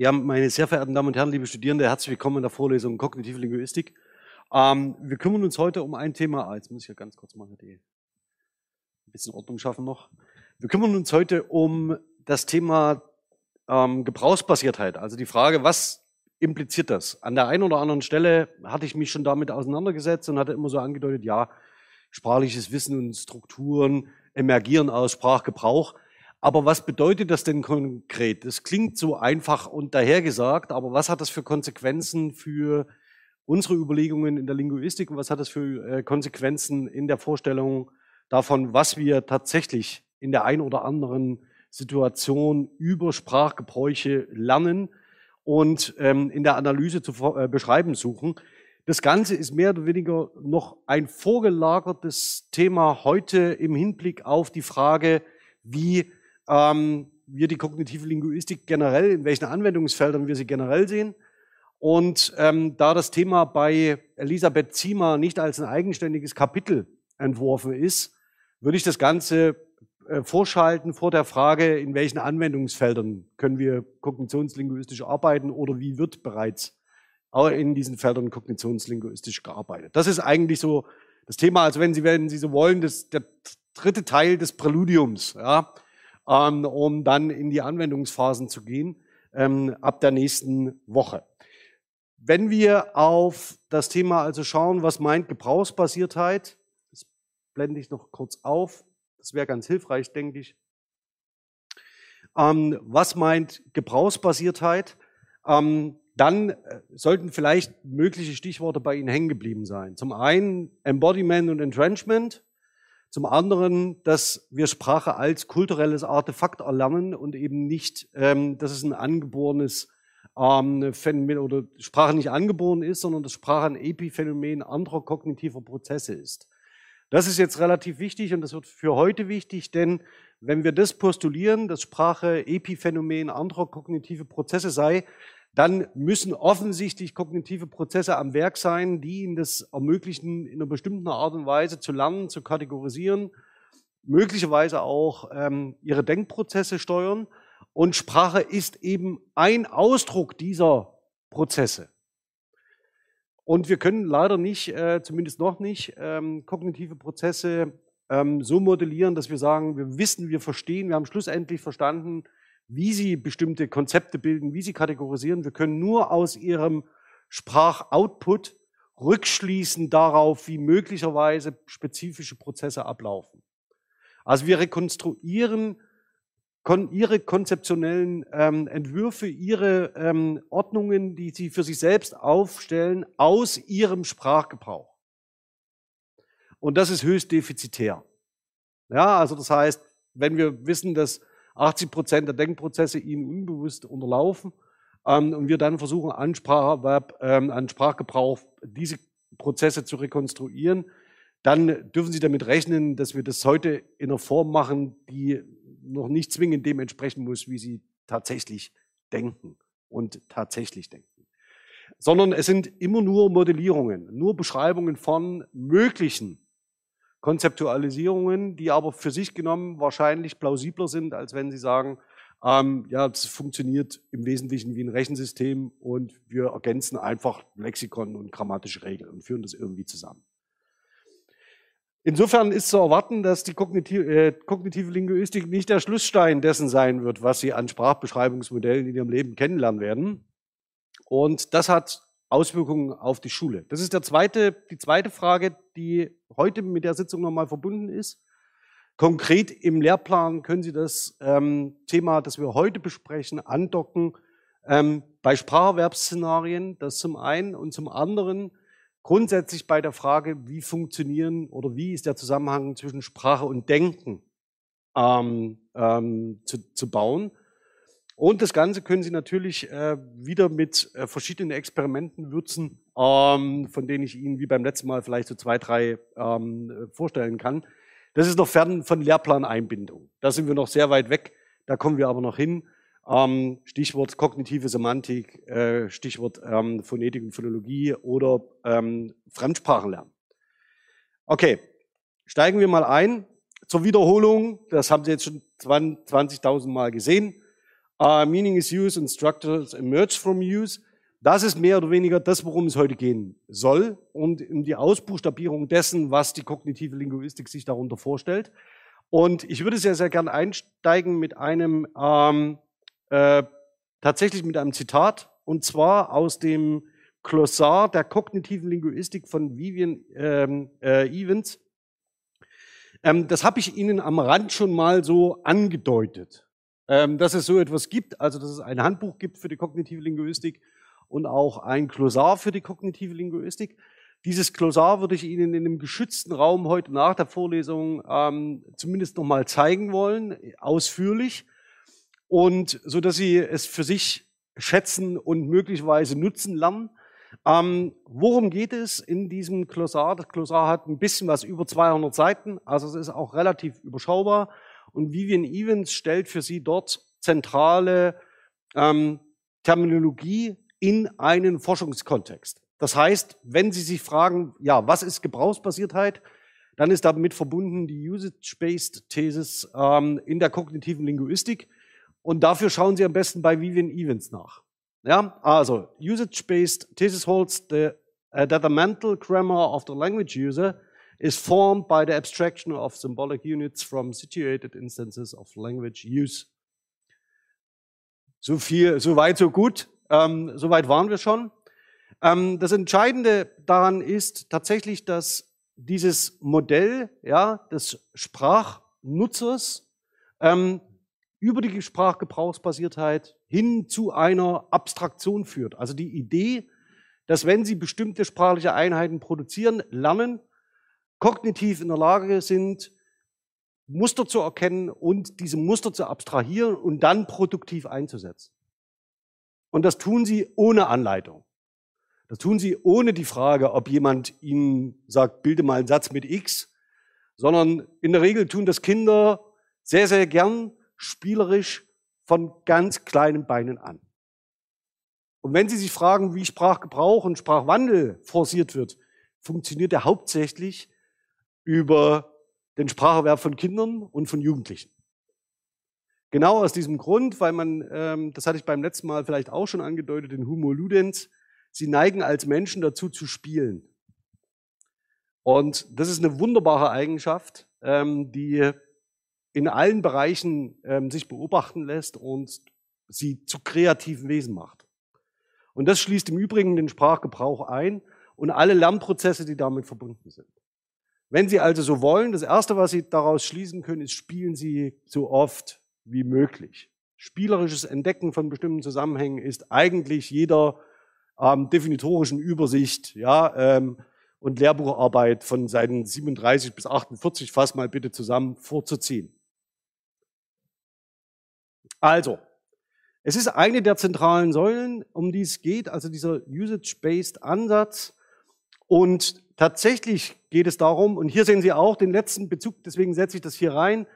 Ja, meine sehr verehrten Damen und Herren, liebe Studierende, herzlich willkommen in der Vorlesung Kognitive Linguistik. Ähm, wir kümmern uns heute um ein Thema. Ah, jetzt muss ich ja ganz kurz mal die ein bisschen Ordnung schaffen noch. Wir kümmern uns heute um das Thema ähm, Gebrauchsbasiertheit. Also die Frage, was impliziert das? An der einen oder anderen Stelle hatte ich mich schon damit auseinandergesetzt und hatte immer so angedeutet, ja, sprachliches Wissen und Strukturen emergieren aus Sprachgebrauch. Aber was bedeutet das denn konkret? Das klingt so einfach und dahergesagt, aber was hat das für Konsequenzen für unsere Überlegungen in der Linguistik und was hat das für äh, Konsequenzen in der Vorstellung davon, was wir tatsächlich in der ein oder anderen Situation über Sprachgebräuche lernen und ähm, in der Analyse zu äh, beschreiben suchen. Das Ganze ist mehr oder weniger noch ein vorgelagertes Thema heute im Hinblick auf die Frage, wie ähm, wir die kognitive Linguistik generell, in welchen Anwendungsfeldern wir sie generell sehen. Und ähm, da das Thema bei Elisabeth Ziemer nicht als ein eigenständiges Kapitel entworfen ist, würde ich das Ganze äh, vorschalten vor der Frage, in welchen Anwendungsfeldern können wir kognitionslinguistisch arbeiten oder wie wird bereits auch in diesen Feldern kognitionslinguistisch gearbeitet. Das ist eigentlich so das Thema, also wenn Sie, wenn Sie so wollen, das, der dritte Teil des Präludiums. Ja, ähm, um dann in die Anwendungsphasen zu gehen ähm, ab der nächsten Woche. Wenn wir auf das Thema also schauen, was meint Gebrauchsbasiertheit, das blende ich noch kurz auf, das wäre ganz hilfreich, denke ich. Ähm, was meint Gebrauchsbasiertheit? Ähm, dann äh, sollten vielleicht mögliche Stichworte bei Ihnen hängen geblieben sein. Zum einen Embodiment und Entrenchment. Zum anderen, dass wir Sprache als kulturelles Artefakt erlernen und eben nicht, ähm, dass es ein angeborenes ähm, Phänomen oder Sprache nicht angeboren ist, sondern dass Sprache ein Epiphänomen anderer kognitiver Prozesse ist. Das ist jetzt relativ wichtig und das wird für heute wichtig, denn wenn wir das postulieren, dass Sprache Epiphänomen anderer kognitive Prozesse sei, dann müssen offensichtlich kognitive Prozesse am Werk sein, die ihnen das ermöglichen, in einer bestimmten Art und Weise zu lernen, zu kategorisieren, möglicherweise auch ähm, ihre Denkprozesse steuern. Und Sprache ist eben ein Ausdruck dieser Prozesse. Und wir können leider nicht, äh, zumindest noch nicht, ähm, kognitive Prozesse ähm, so modellieren, dass wir sagen, wir wissen, wir verstehen, wir haben schlussendlich verstanden, wie sie bestimmte Konzepte bilden, wie sie kategorisieren. Wir können nur aus ihrem Sprachoutput rückschließen darauf, wie möglicherweise spezifische Prozesse ablaufen. Also wir rekonstruieren kon ihre konzeptionellen ähm, Entwürfe, ihre ähm, Ordnungen, die sie für sich selbst aufstellen, aus ihrem Sprachgebrauch. Und das ist höchst defizitär. Ja, also das heißt, wenn wir wissen, dass 80 Prozent der Denkprozesse ihnen unbewusst unterlaufen. Ähm, und wir dann versuchen, an, Spracherwerb, ähm, an Sprachgebrauch diese Prozesse zu rekonstruieren, dann dürfen Sie damit rechnen, dass wir das heute in einer Form machen, die noch nicht zwingend dem entsprechen muss, wie Sie tatsächlich denken und tatsächlich denken. Sondern es sind immer nur Modellierungen, nur Beschreibungen von möglichen Konzeptualisierungen, die aber für sich genommen wahrscheinlich plausibler sind, als wenn Sie sagen, ähm, ja, es funktioniert im Wesentlichen wie ein Rechensystem und wir ergänzen einfach Lexikon und grammatische Regeln und führen das irgendwie zusammen. Insofern ist zu erwarten, dass die kognitive, äh, kognitive Linguistik nicht der Schlussstein dessen sein wird, was Sie an Sprachbeschreibungsmodellen in Ihrem Leben kennenlernen werden. Und das hat Auswirkungen auf die Schule? Das ist der zweite, die zweite Frage, die heute mit der Sitzung nochmal verbunden ist. Konkret im Lehrplan können Sie das ähm, Thema, das wir heute besprechen, andocken ähm, bei Spracherwerbsszenarien, das zum einen und zum anderen grundsätzlich bei der Frage, wie funktionieren oder wie ist der Zusammenhang zwischen Sprache und Denken ähm, ähm, zu, zu bauen. Und das Ganze können Sie natürlich äh, wieder mit äh, verschiedenen Experimenten würzen, ähm, von denen ich Ihnen wie beim letzten Mal vielleicht so zwei, drei ähm, vorstellen kann. Das ist noch fern von Lehrplaneinbindung. Da sind wir noch sehr weit weg. Da kommen wir aber noch hin. Ähm, Stichwort kognitive Semantik, äh, Stichwort ähm, Phonetik und Phonologie oder ähm, Fremdsprachenlernen. Okay, steigen wir mal ein zur Wiederholung. Das haben Sie jetzt schon 20.000 Mal gesehen. Uh, meaning is used and structures emerge from use. Das ist mehr oder weniger das, worum es heute gehen soll und um die Ausbuchstabierung dessen, was die kognitive Linguistik sich darunter vorstellt. Und ich würde sehr, sehr gerne einsteigen mit einem, ähm, äh, tatsächlich mit einem Zitat, und zwar aus dem Glossar der kognitiven Linguistik von Vivian ähm, äh, Evans. Ähm, das habe ich Ihnen am Rand schon mal so angedeutet, dass es so etwas gibt, also dass es ein Handbuch gibt für die kognitive Linguistik und auch ein Glossar für die kognitive Linguistik. Dieses Glossar würde ich Ihnen in einem geschützten Raum heute nach der Vorlesung ähm, zumindest nochmal zeigen wollen, ausführlich, und so dass Sie es für sich schätzen und möglicherweise nutzen lernen. Ähm, worum geht es in diesem Glossar? Das Glossar hat ein bisschen was über 200 Seiten, also es ist auch relativ überschaubar. Und Vivian Evans stellt für Sie dort zentrale ähm, Terminologie in einen Forschungskontext. Das heißt, wenn Sie sich fragen, ja, was ist Gebrauchsbasiertheit, dann ist damit verbunden die Usage-Based Thesis ähm, in der kognitiven Linguistik. Und dafür schauen Sie am besten bei Vivian Evans nach. Ja, also Usage-Based Thesis holds the, uh, that the mental grammar of the language user is formed by the abstraction of symbolic units from situated instances of language use. So viel, so weit, so gut. Ähm, Soweit waren wir schon. Ähm, das Entscheidende daran ist tatsächlich, dass dieses Modell ja, des Sprachnutzers ähm, über die Sprachgebrauchsbasiertheit hin zu einer Abstraktion führt. Also die Idee, dass wenn Sie bestimmte sprachliche Einheiten produzieren, lernen, kognitiv in der Lage sind, Muster zu erkennen und diese Muster zu abstrahieren und dann produktiv einzusetzen. Und das tun sie ohne Anleitung. Das tun sie ohne die Frage, ob jemand ihnen sagt, bilde mal einen Satz mit X, sondern in der Regel tun das Kinder sehr, sehr gern spielerisch von ganz kleinen Beinen an. Und wenn Sie sich fragen, wie Sprachgebrauch und Sprachwandel forciert wird, funktioniert er hauptsächlich über den Spracherwerb von Kindern und von Jugendlichen. Genau aus diesem Grund, weil man, ähm, das hatte ich beim letzten Mal vielleicht auch schon angedeutet, den Humo Ludens, sie neigen als Menschen dazu zu spielen. Und das ist eine wunderbare Eigenschaft, ähm, die in allen Bereichen ähm, sich beobachten lässt und sie zu kreativen Wesen macht. Und das schließt im Übrigen den Sprachgebrauch ein und alle Lernprozesse, die damit verbunden sind. Wenn Sie also so wollen, das Erste, was Sie daraus schließen können, ist, spielen Sie so oft wie möglich. Spielerisches Entdecken von bestimmten Zusammenhängen ist eigentlich jeder ähm, definitorischen Übersicht ja, ähm, und Lehrbucharbeit von Seiten 37 bis 48, fass mal bitte zusammen, vorzuziehen. Also, es ist eine der zentralen Säulen, um die es geht, also dieser Usage-Based Ansatz. Und tatsächlich geht es darum, und hier sehen Sie auch den letzten Bezug, deswegen setze ich das hier rein,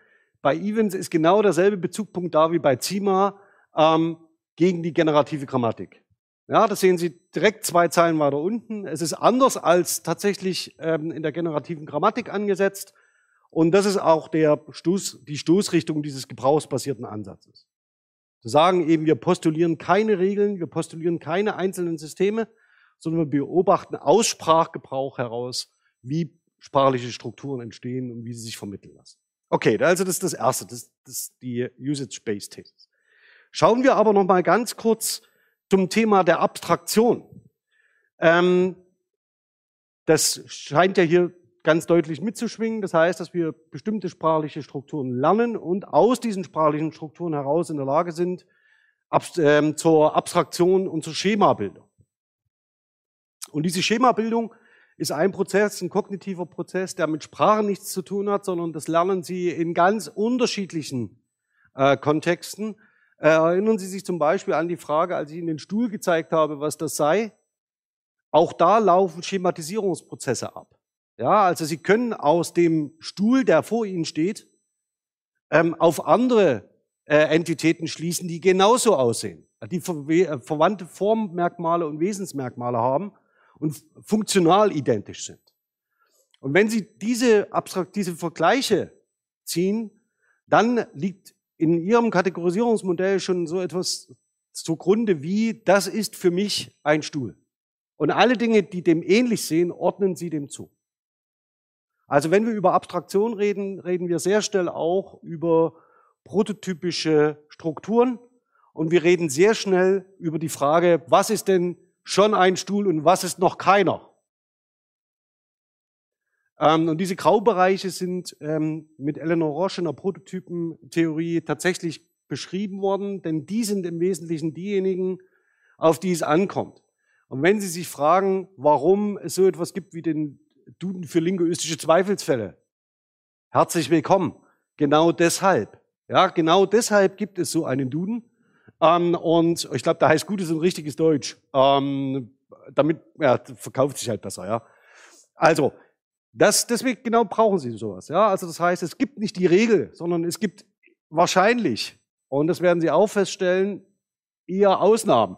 bei Evans ist genau derselbe Bezugpunkt da wie bei Zima ähm, gegen die generative Grammatik. Ja, das sehen Sie direkt zwei Zeilen weiter unten. Es ist anders als tatsächlich ähm, in der generativen Grammatik angesetzt. Und das ist auch der Stoß, die Stoßrichtung dieses gebrauchsbasierten Ansatzes. Zu sagen eben, wir postulieren keine Regeln, wir postulieren keine einzelnen Systeme, sondern wir beobachten aus Sprachgebrauch heraus, wie sprachliche Strukturen entstehen und wie sie sich vermitteln lassen. Okay, also das ist das Erste, das, ist die Usage-Based Thesis. Schauen wir aber noch mal ganz kurz zum Thema der Abstraktion. Ähm, das scheint ja hier ganz deutlich mitzuschwingen. Das heißt, dass wir bestimmte sprachliche Strukturen lernen und aus diesen sprachlichen Strukturen heraus in der Lage sind, ab, ähm, zur Abstraktion und zur Schemabildung. Und diese Schemabildung ist ein Prozess, ein kognitiver Prozess, der mit Sprache nichts zu tun hat, sondern das lernen Sie in ganz unterschiedlichen äh, Kontexten. Äh, erinnern Sie sich zum Beispiel an die Frage, als ich Ihnen den Stuhl gezeigt habe, was das sei. Auch da laufen Schematisierungsprozesse ab. Ja, also Sie können aus dem Stuhl, der vor Ihnen steht, ähm, auf andere äh, Entitäten schließen, die genauso aussehen, die ver äh, verwandte Formmerkmale und Wesensmerkmale haben und funktional identisch sind. Und wenn Sie diese, Abstrakt, diese Vergleiche ziehen, dann liegt in Ihrem Kategorisierungsmodell schon so etwas zugrunde wie, das ist für mich ein Stuhl. Und alle Dinge, die dem ähnlich sehen, ordnen Sie dem zu. Also wenn wir über Abstraktion reden, reden wir sehr schnell auch über prototypische Strukturen und wir reden sehr schnell über die Frage, was ist denn schon ein Stuhl und was ist noch keiner? Ähm, und diese Graubereiche sind ähm, mit Eleanor Roche in der Prototypentheorie tatsächlich beschrieben worden, denn die sind im Wesentlichen diejenigen, auf die es ankommt. Und wenn Sie sich fragen, warum es so etwas gibt wie den Duden für linguistische Zweifelsfälle, herzlich willkommen. Genau deshalb. Ja, genau deshalb gibt es so einen Duden. Ähm, und ich glaube, da heißt gutes und richtiges Deutsch. Ähm, damit ja, verkauft sich halt besser. Ja. Also das, deswegen genau brauchen Sie sowas. Ja, also das heißt, es gibt nicht die Regel, sondern es gibt wahrscheinlich, und das werden Sie auch feststellen, eher Ausnahmen.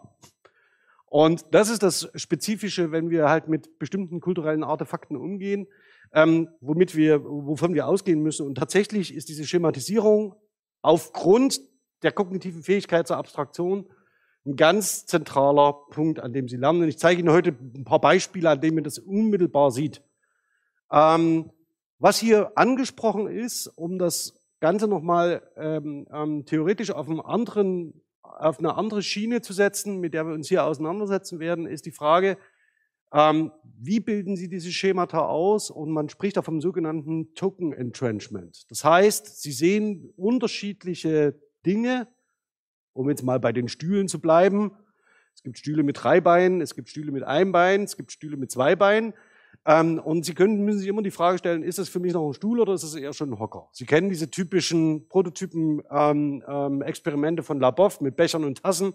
Und das ist das Spezifische, wenn wir halt mit bestimmten kulturellen Artefakten umgehen, ähm, womit wir, wovon wir ausgehen müssen. Und tatsächlich ist diese Schematisierung aufgrund der kognitiven Fähigkeit zur Abstraktion ein ganz zentraler Punkt, an dem Sie lernen. Und ich zeige Ihnen heute ein paar Beispiele, an denen man das unmittelbar sieht. Ähm, was hier angesprochen ist, um das Ganze nochmal ähm, ähm, theoretisch auf, anderen, auf eine andere Schiene zu setzen, mit der wir uns hier auseinandersetzen werden, ist die Frage, ähm, wie bilden Sie diese Schemata aus? Und man spricht da vom sogenannten Token Entrenchment. Das heißt, Sie sehen unterschiedliche Dinge, um jetzt mal bei den Stühlen zu bleiben. Es gibt Stühle mit drei Beinen, es gibt Stühle mit einem Bein, es gibt Stühle mit zwei Beinen. Ähm, und Sie können, müssen sich immer die Frage stellen, ist das für mich noch ein Stuhl oder ist das eher schon ein Hocker? Sie kennen diese typischen Prototypen-Experimente ähm, ähm, von Labov mit Bechern und Tassen.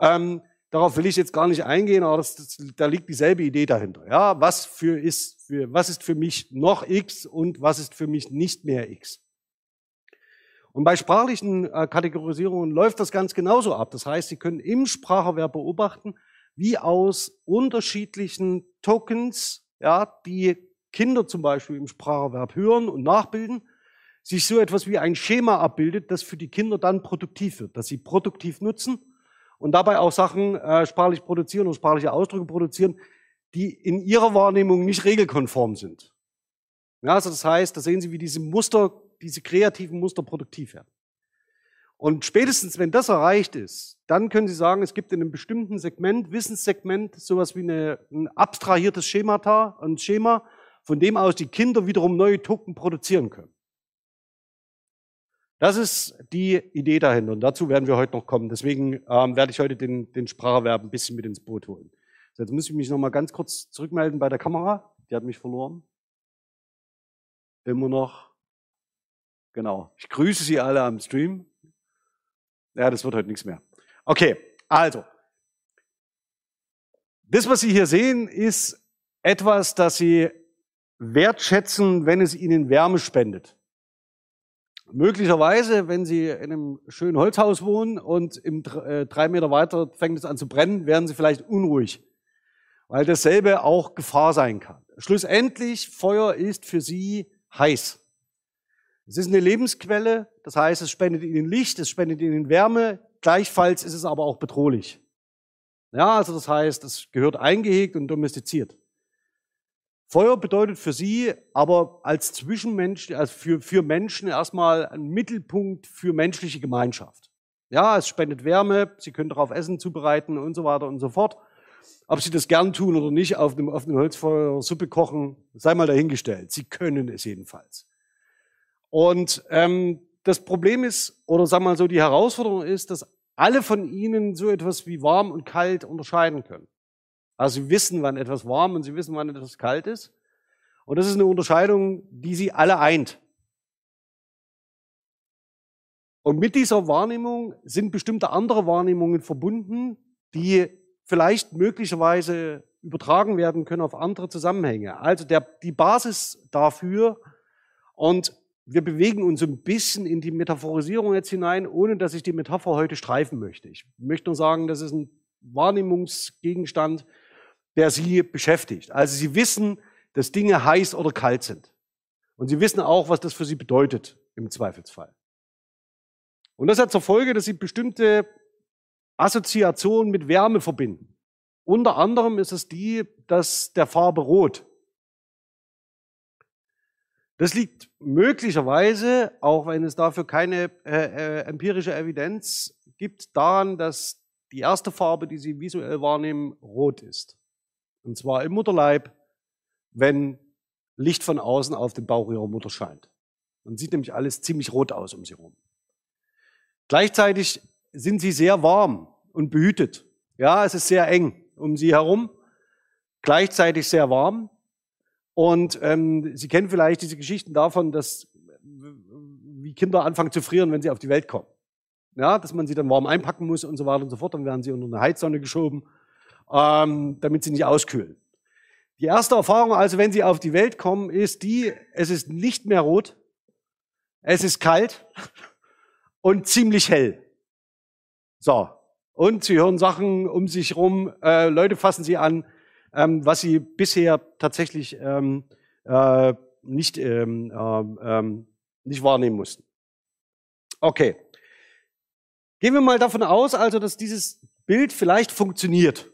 Ähm, darauf will ich jetzt gar nicht eingehen, aber das, das, da liegt dieselbe Idee dahinter. Ja, was für ist für, was ist für mich noch X und was ist für mich nicht mehr X? Und bei sprachlichen äh, Kategorisierungen läuft das ganz genauso ab. Das heißt, Sie können im Spracherwerb beobachten, wie aus unterschiedlichen Tokens ja, die Kinder zum Beispiel im Spracherwerb hören und nachbilden, sich so etwas wie ein Schema abbildet, das für die Kinder dann produktiv wird, dass sie produktiv nutzen und dabei auch Sachen äh, sprachlich produzieren und sprachliche Ausdrücke produzieren, die in ihrer Wahrnehmung nicht regelkonform sind. Ja, also das heißt, da sehen Sie, wie diese Muster, diese kreativen Muster produktiv werden. Und spätestens, wenn das erreicht ist, dann können Sie sagen, es gibt in einem bestimmten Segment, Wissenssegment, sowas wie eine, ein abstrahiertes Schemata, ein Schema, von dem aus die Kinder wiederum neue Token produzieren können. Das ist die Idee dahinter und dazu werden wir heute noch kommen. Deswegen ähm, werde ich heute den, den Spracherwerb ein bisschen mit ins Boot holen. So, jetzt muss ich mich noch mal ganz kurz zurückmelden bei der Kamera. Die hat mich verloren. Immer noch. Genau. Ich grüße Sie alle am Stream. Ja, das wird heute nichts mehr. Okay, also. Das, was Sie hier sehen, ist etwas, das Sie wertschätzen, wenn es Ihnen Wärme spendet. Möglicherweise, wenn Sie in einem schönen Holzhaus wohnen und im äh, drei Meter weiter fängt es an zu brennen, werden Sie vielleicht unruhig, weil dasselbe auch Gefahr sein kann. Schlussendlich, Feuer ist für Sie heiß. Es ist eine Lebensquelle, das heißt, es spendet ihnen Licht, es spendet ihnen Wärme, gleichfalls ist es aber auch bedrohlich. Ja, also das heißt, es gehört eingehegt und domestiziert. Feuer bedeutet für sie aber als Zwischenmensch, also für, für Menschen erstmal ein Mittelpunkt für menschliche Gemeinschaft. Ja, es spendet Wärme, sie können darauf Essen zubereiten und so weiter und so fort. Ob sie das gern tun oder nicht, auf einem offenen Holzfeuer Suppe kochen, sei mal dahingestellt. Sie können es jedenfalls. Und ähm, das Problem ist, oder sagen wir mal so, die Herausforderung ist, dass alle von ihnen so etwas wie warm und kalt unterscheiden können. Also sie wissen, wann etwas warm und sie wissen, wann etwas kalt ist. Und das ist eine Unterscheidung, die sie alle eint. Und mit dieser Wahrnehmung sind bestimmte andere Wahrnehmungen verbunden, die vielleicht möglicherweise übertragen werden können auf andere Zusammenhänge. Also der, die Basis dafür und wir bewegen uns ein bisschen in die Metaphorisierung jetzt hinein, ohne dass ich die Metapher heute streifen möchte. Ich möchte nur sagen, das ist ein Wahrnehmungsgegenstand, der Sie beschäftigt. Also Sie wissen, dass Dinge heiß oder kalt sind. Und Sie wissen auch, was das für Sie bedeutet im Zweifelsfall. Und das hat zur Folge, dass sie bestimmte Assoziationen mit Wärme verbinden. Unter anderem ist es die, dass der Farbe Rot. Das liegt möglicherweise, auch wenn es dafür keine äh, äh, empirische Evidenz gibt, daran, dass die erste Farbe, die Sie visuell wahrnehmen, rot ist. Und zwar im Mutterleib, wenn Licht von außen auf den Bauch Ihrer Mutter scheint. Dann sieht nämlich alles ziemlich rot aus um Sie herum. Gleichzeitig sind Sie sehr warm und behütet. Ja, es ist sehr eng um Sie herum, gleichzeitig sehr warm. Und ähm, Sie kennen vielleicht diese Geschichten davon, dass wie Kinder anfangen zu frieren, wenn sie auf die Welt kommen. Ja, dass man sie dann warm einpacken muss und so weiter und so fort. Dann werden sie unter eine Heizsonne geschoben, ähm, damit sie nicht auskühlen. Die erste Erfahrung also, wenn sie auf die Welt kommen, ist die, es ist nicht mehr rot, es ist kalt und ziemlich hell. So. Und sie hören Sachen um sich rum, äh, Leute fassen sie an, ähm, was sie bisher tatsächlich ähm, äh, nicht, ähm, ähm, ähm, nicht wahrnehmen mussten. Okay. Gehen wir mal davon aus, also, dass dieses Bild vielleicht funktioniert.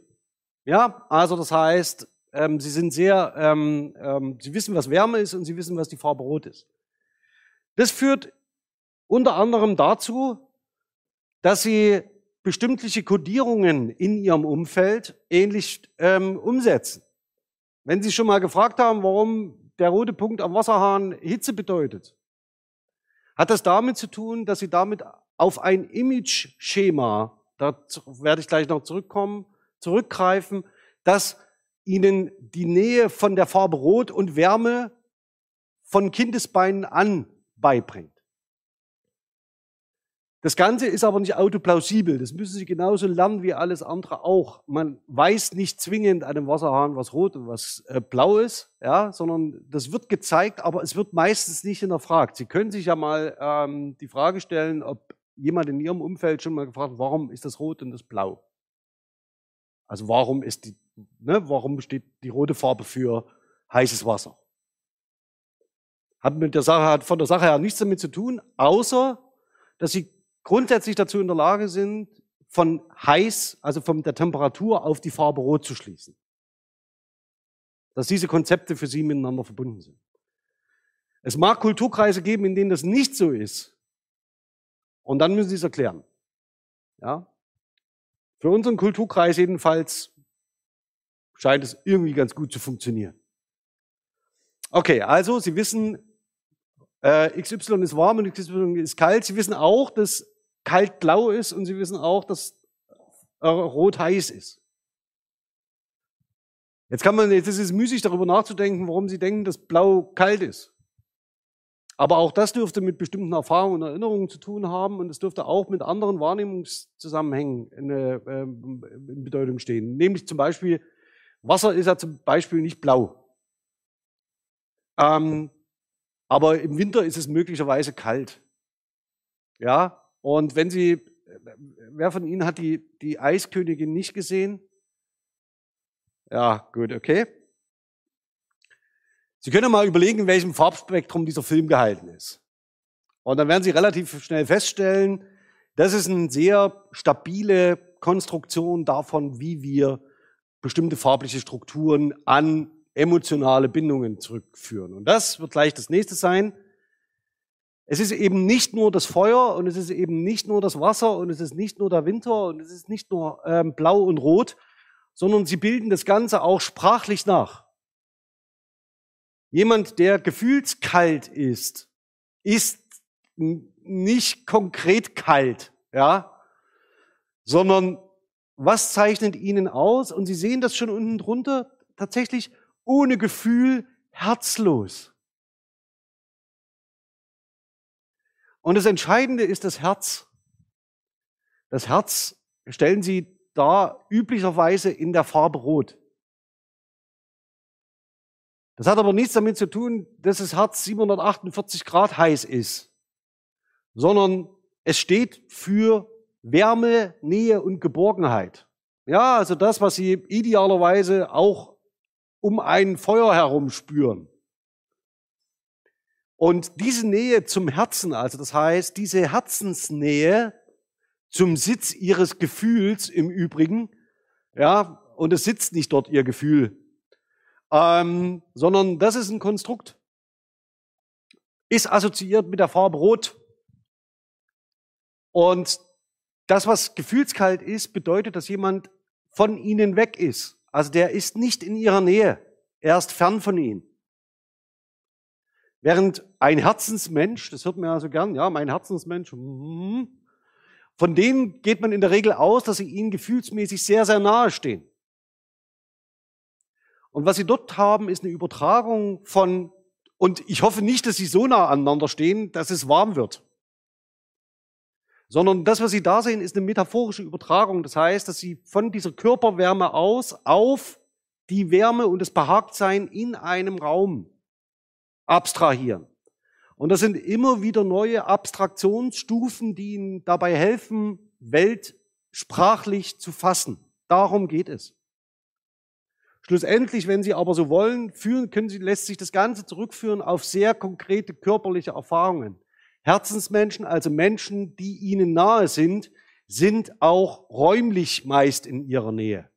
Ja, also das heißt, ähm, sie sind sehr, ähm, ähm, sie wissen, was Wärme ist und sie wissen, was die Farbe Rot ist. Das führt unter anderem dazu, dass sie bestimmte Kodierungen in ihrem Umfeld ähnlich ähm, umsetzen. Wenn Sie schon mal gefragt haben, warum der rote Punkt am Wasserhahn Hitze bedeutet, hat das damit zu tun, dass Sie damit auf ein Image-Schema, da werde ich gleich noch zurückkommen, zurückgreifen, das Ihnen die Nähe von der Farbe Rot und Wärme von Kindesbeinen an beibringt. Das Ganze ist aber nicht autoplausibel. Das müssen Sie genauso lernen wie alles andere auch. Man weiß nicht zwingend an einem Wasserhahn, was rot und was äh, blau ist, ja, sondern das wird gezeigt, aber es wird meistens nicht hinterfragt. Sie können sich ja mal ähm, die Frage stellen, ob jemand in Ihrem Umfeld schon mal gefragt hat, warum ist das rot und das blau? Also warum ist die, ne, warum steht die rote Farbe für heißes Wasser? Hat mit der Sache, hat von der Sache her nichts damit zu tun, außer dass sie grundsätzlich dazu in der Lage sind, von heiß, also von der Temperatur auf die Farbe rot zu schließen. Dass diese Konzepte für sie miteinander verbunden sind. Es mag Kulturkreise geben, in denen das nicht so ist. Und dann müssen sie es erklären. Ja? Für unseren Kulturkreis jedenfalls scheint es irgendwie ganz gut zu funktionieren. Okay, also Sie wissen, äh, XY ist warm und XY ist kalt. Sie wissen auch, dass kalt-blau ist und Sie wissen auch, dass rot heiß ist. Jetzt kann man, jetzt ist es müßig darüber nachzudenken, warum Sie denken, dass blau kalt ist. Aber auch das dürfte mit bestimmten Erfahrungen und Erinnerungen zu tun haben und es dürfte auch mit anderen Wahrnehmungszusammenhängen in, äh, in Bedeutung stehen. Nämlich zum Beispiel, Wasser ist ja zum Beispiel nicht blau. Ähm, aber im Winter ist es möglicherweise kalt. Ja, und wenn Sie, wer von Ihnen hat die, die Eiskönigin nicht gesehen? Ja, gut, okay. Sie können mal überlegen, in welchem Farbspektrum dieser Film gehalten ist. Und dann werden Sie relativ schnell feststellen, das ist eine sehr stabile Konstruktion davon, wie wir bestimmte farbliche Strukturen an emotionale Bindungen zurückführen. Und das wird gleich das nächste sein. Es ist eben nicht nur das Feuer und es ist eben nicht nur das Wasser und es ist nicht nur der Winter und es ist nicht nur ähm, blau und rot, sondern sie bilden das Ganze auch sprachlich nach. Jemand, der gefühlskalt ist, ist nicht konkret kalt, ja, sondern was zeichnet ihnen aus? Und Sie sehen das schon unten drunter, tatsächlich ohne Gefühl, herzlos. Und das Entscheidende ist das Herz. Das Herz stellen Sie da üblicherweise in der Farbe Rot. Das hat aber nichts damit zu tun, dass das Herz 748 Grad heiß ist, sondern es steht für Wärme, Nähe und Geborgenheit. Ja, also das, was Sie idealerweise auch um ein Feuer herum spüren. Und diese Nähe zum Herzen, also das heißt, diese Herzensnähe zum Sitz ihres Gefühls im Übrigen, ja, und es sitzt nicht dort ihr Gefühl, ähm, sondern das ist ein Konstrukt, ist assoziiert mit der Farbe Rot. Und das, was gefühlskalt ist, bedeutet, dass jemand von ihnen weg ist. Also der ist nicht in ihrer Nähe. Er ist fern von ihnen. Während ein Herzensmensch, das hört man ja so gern, ja, mein Herzensmensch, mm, von denen geht man in der Regel aus, dass sie ihnen gefühlsmäßig sehr, sehr nahe stehen. Und was sie dort haben, ist eine Übertragung von, und ich hoffe nicht, dass sie so nah aneinander stehen, dass es warm wird. Sondern das, was sie da sehen, ist eine metaphorische Übertragung. Das heißt, dass sie von dieser Körperwärme aus auf die Wärme und das Behagtsein in einem Raum abstrahieren. Und das sind immer wieder neue Abstraktionsstufen, die ihnen dabei helfen, Welt sprachlich zu fassen. Darum geht es. Schlussendlich, wenn Sie aber so wollen, führen, können Sie, lässt sich das Ganze zurückführen auf sehr konkrete körperliche Erfahrungen. Herzensmenschen, also Menschen, die Ihnen nahe sind, sind auch räumlich meist in ihrer Nähe.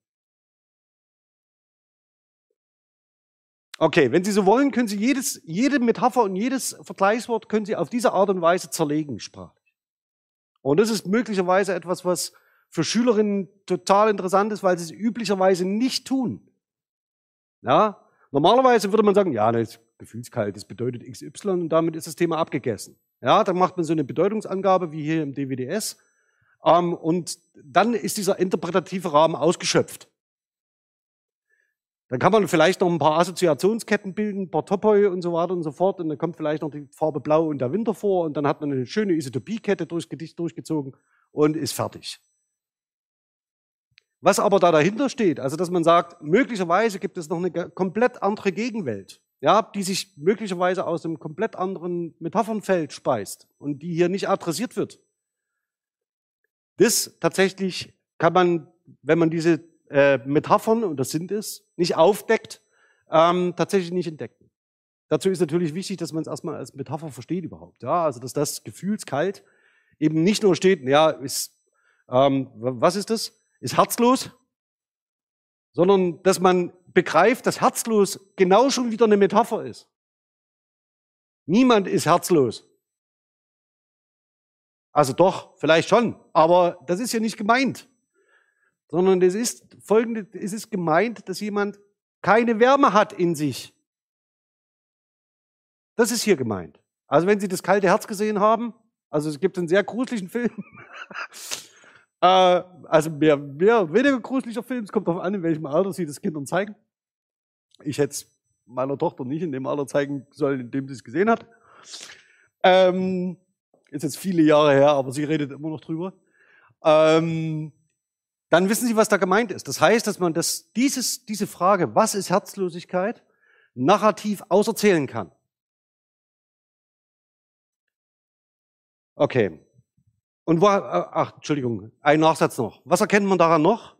Okay, wenn Sie so wollen, können Sie jedes, jede Metapher und jedes Vergleichswort können Sie auf diese Art und Weise zerlegen sprachlich. Und das ist möglicherweise etwas, was für Schülerinnen total interessant ist, weil sie es üblicherweise nicht tun. Ja, normalerweise würde man sagen, ja, das ist gefühlskalt, das bedeutet XY und damit ist das Thema abgegessen. Ja, dann macht man so eine Bedeutungsangabe wie hier im DWDS ähm, und dann ist dieser interpretative Rahmen ausgeschöpft. Dann kann man vielleicht noch ein paar Assoziationsketten bilden, ein paar Topoi und so weiter und so fort. Und dann kommt vielleicht noch die Farbe Blau und der Winter vor. Und dann hat man eine schöne Isotopiekette durchs Gedicht durchgezogen und ist fertig. Was aber da dahinter steht, also dass man sagt, möglicherweise gibt es noch eine komplett andere Gegenwelt, ja, die sich möglicherweise aus einem komplett anderen Metaphernfeld speist und die hier nicht adressiert wird. Das tatsächlich kann man, wenn man diese äh, Metaphern, und das sind es, nicht aufdeckt, ähm, tatsächlich nicht entdecken. Dazu ist natürlich wichtig, dass man es erstmal als Metapher versteht überhaupt. Ja, also dass das gefühlskalt eben nicht nur steht, ja, ist, ähm, was ist das? Ist herzlos, sondern dass man begreift, dass herzlos genau schon wieder eine Metapher ist. Niemand ist herzlos. Also doch, vielleicht schon, aber das ist ja nicht gemeint sondern es ist folgende, es ist gemeint, dass jemand keine Wärme hat in sich. Das ist hier gemeint. Also wenn Sie das kalte Herz gesehen haben, also es gibt einen sehr gruseligen Film. äh, also mehr, mehr, weniger gruseliger Film, es kommt darauf an, in welchem Alter Sie das Kindern zeigen. Ich hätte es meiner Tochter nicht in dem Alter zeigen sollen, in dem sie es gesehen hat. Ähm, ist jetzt viele Jahre her, aber sie redet immer noch drüber. Ähm, dann wissen Sie, was da gemeint ist. Das heißt, dass man das, dieses, diese Frage, was ist Herzlosigkeit, narrativ auserzählen kann. Okay. Und wo, äh, ach, Entschuldigung, ein Nachsatz noch. Was erkennt man daran noch?